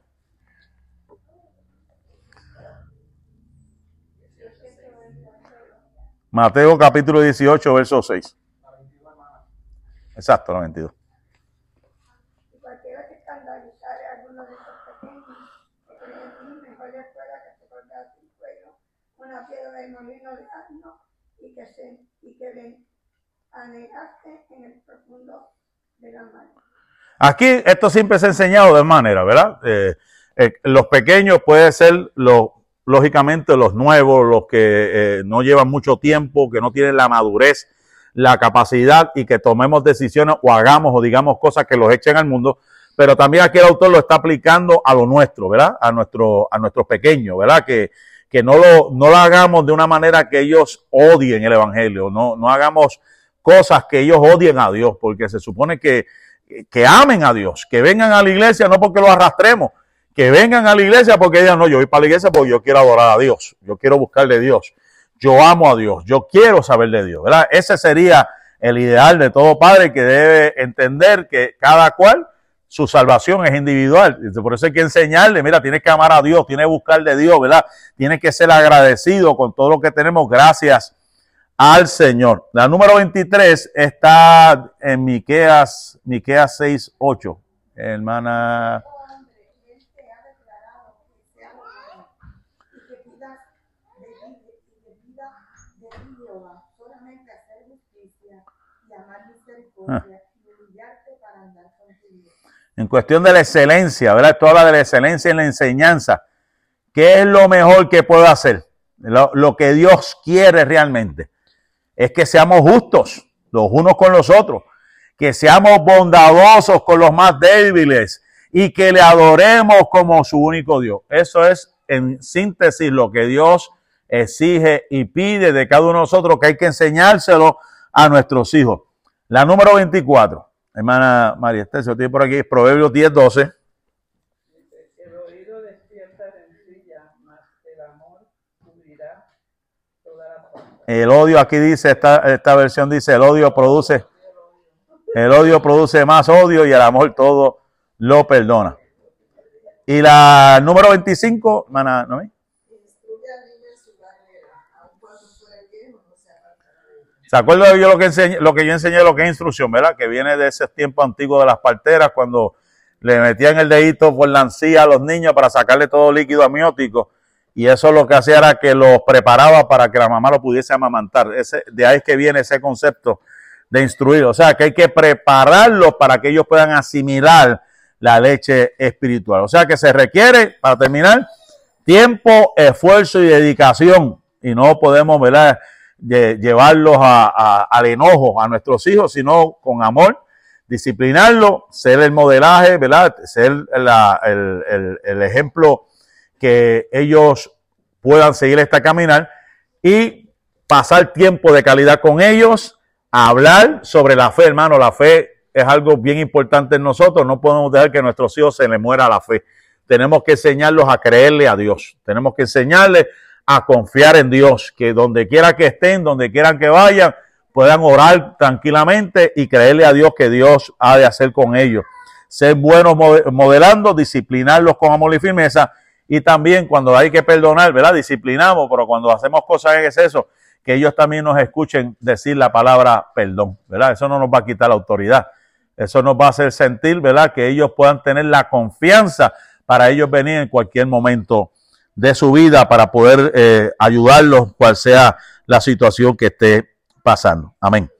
Mateo capítulo 18, verso 6. Exacto, la 22. de molino de asno y y que le anegaste en el profundo de la mar. Aquí esto siempre se ha enseñado de manera, ¿verdad? Eh, eh, los pequeños pueden ser los, lógicamente los nuevos, los que eh, no llevan mucho tiempo, que no tienen la madurez, la capacidad y que tomemos decisiones o hagamos o digamos cosas que los echen al mundo. Pero también aquí el autor lo está aplicando a lo nuestro, ¿verdad? A nuestro, a nuestros pequeños, ¿verdad? Que, que no lo, no lo hagamos de una manera que ellos odien el Evangelio, no, no hagamos cosas que ellos odien a Dios, porque se supone que, que amen a Dios, que vengan a la iglesia no porque lo arrastremos, que vengan a la iglesia porque digan, no, yo voy para la iglesia porque yo quiero adorar a Dios, yo quiero buscarle a Dios, yo amo a Dios, yo quiero saber de Dios, ¿verdad? Ese sería el ideal de todo padre que debe entender que cada cual su salvación es individual. Por eso hay que enseñarle, mira, tienes que amar a Dios, tienes que buscar de Dios, ¿verdad? Tienes que ser agradecido con todo lo que tenemos gracias al Señor. La número 23 está en Miqueas, Miqueas 6, 8. Hermana. En cuestión de la excelencia, ¿verdad? Esto habla de la excelencia en la enseñanza. ¿Qué es lo mejor que puedo hacer? Lo, lo, que Dios quiere realmente es que seamos justos los unos con los otros, que seamos bondadosos con los más débiles y que le adoremos como su único Dios. Eso es en síntesis lo que Dios exige y pide de cada uno de nosotros, que hay que enseñárselo a nuestros hijos. La número 24. Hermana María Esther, tiene por aquí Proverbios 10, 12. El oído despierta rencilla, mas el amor cubrirá toda la falta. El odio aquí dice, esta, esta versión dice, el odio produce, el odio produce más odio y el amor todo lo perdona. Y la número 25, hermana, ¿no? Instruye al niño en su carrera, aun cuando fuera viejo, no se apartará de ella. ¿Se acuerdan yo lo que enseñé, lo que yo enseñé, lo que es instrucción, verdad? Que viene de ese tiempo antiguo de las parteras, cuando le metían el dedito por la encía a los niños para sacarle todo líquido amniótico. Y eso lo que hacía era que los preparaba para que la mamá lo pudiese amamantar. De ahí es que viene ese concepto de instruir. O sea, que hay que prepararlos para que ellos puedan asimilar la leche espiritual. O sea, que se requiere, para terminar, tiempo, esfuerzo y dedicación. Y no podemos, ¿verdad? De llevarlos a- al enojo a nuestros hijos, sino con amor, disciplinarlos, ser el modelaje, ¿verdad? Ser la- el, el- el ejemplo que ellos puedan seguir este caminar y pasar tiempo de calidad con ellos, hablar sobre la fe, hermano. La fe es algo bien importante en nosotros. No podemos dejar que a nuestros hijos se les muera la fe. Tenemos que enseñarlos a creerle a Dios. Tenemos que enseñarles a confiar en Dios, que donde quiera que estén, donde quieran que vayan, puedan orar tranquilamente y creerle a Dios que Dios ha de hacer con ellos. Ser buenos mode- modelando, disciplinarlos con amor y firmeza. Y también cuando hay que perdonar, ¿verdad? Disciplinamos, pero cuando hacemos cosas en exceso, que ellos también nos escuchen decir la palabra perdón, ¿verdad? Eso no nos va a quitar la autoridad. Eso nos va a hacer sentir, ¿verdad? Que ellos puedan tener la confianza para ellos venir en cualquier momento de su vida para poder eh, ayudarlos, cual sea la situación que esté pasando. Amén.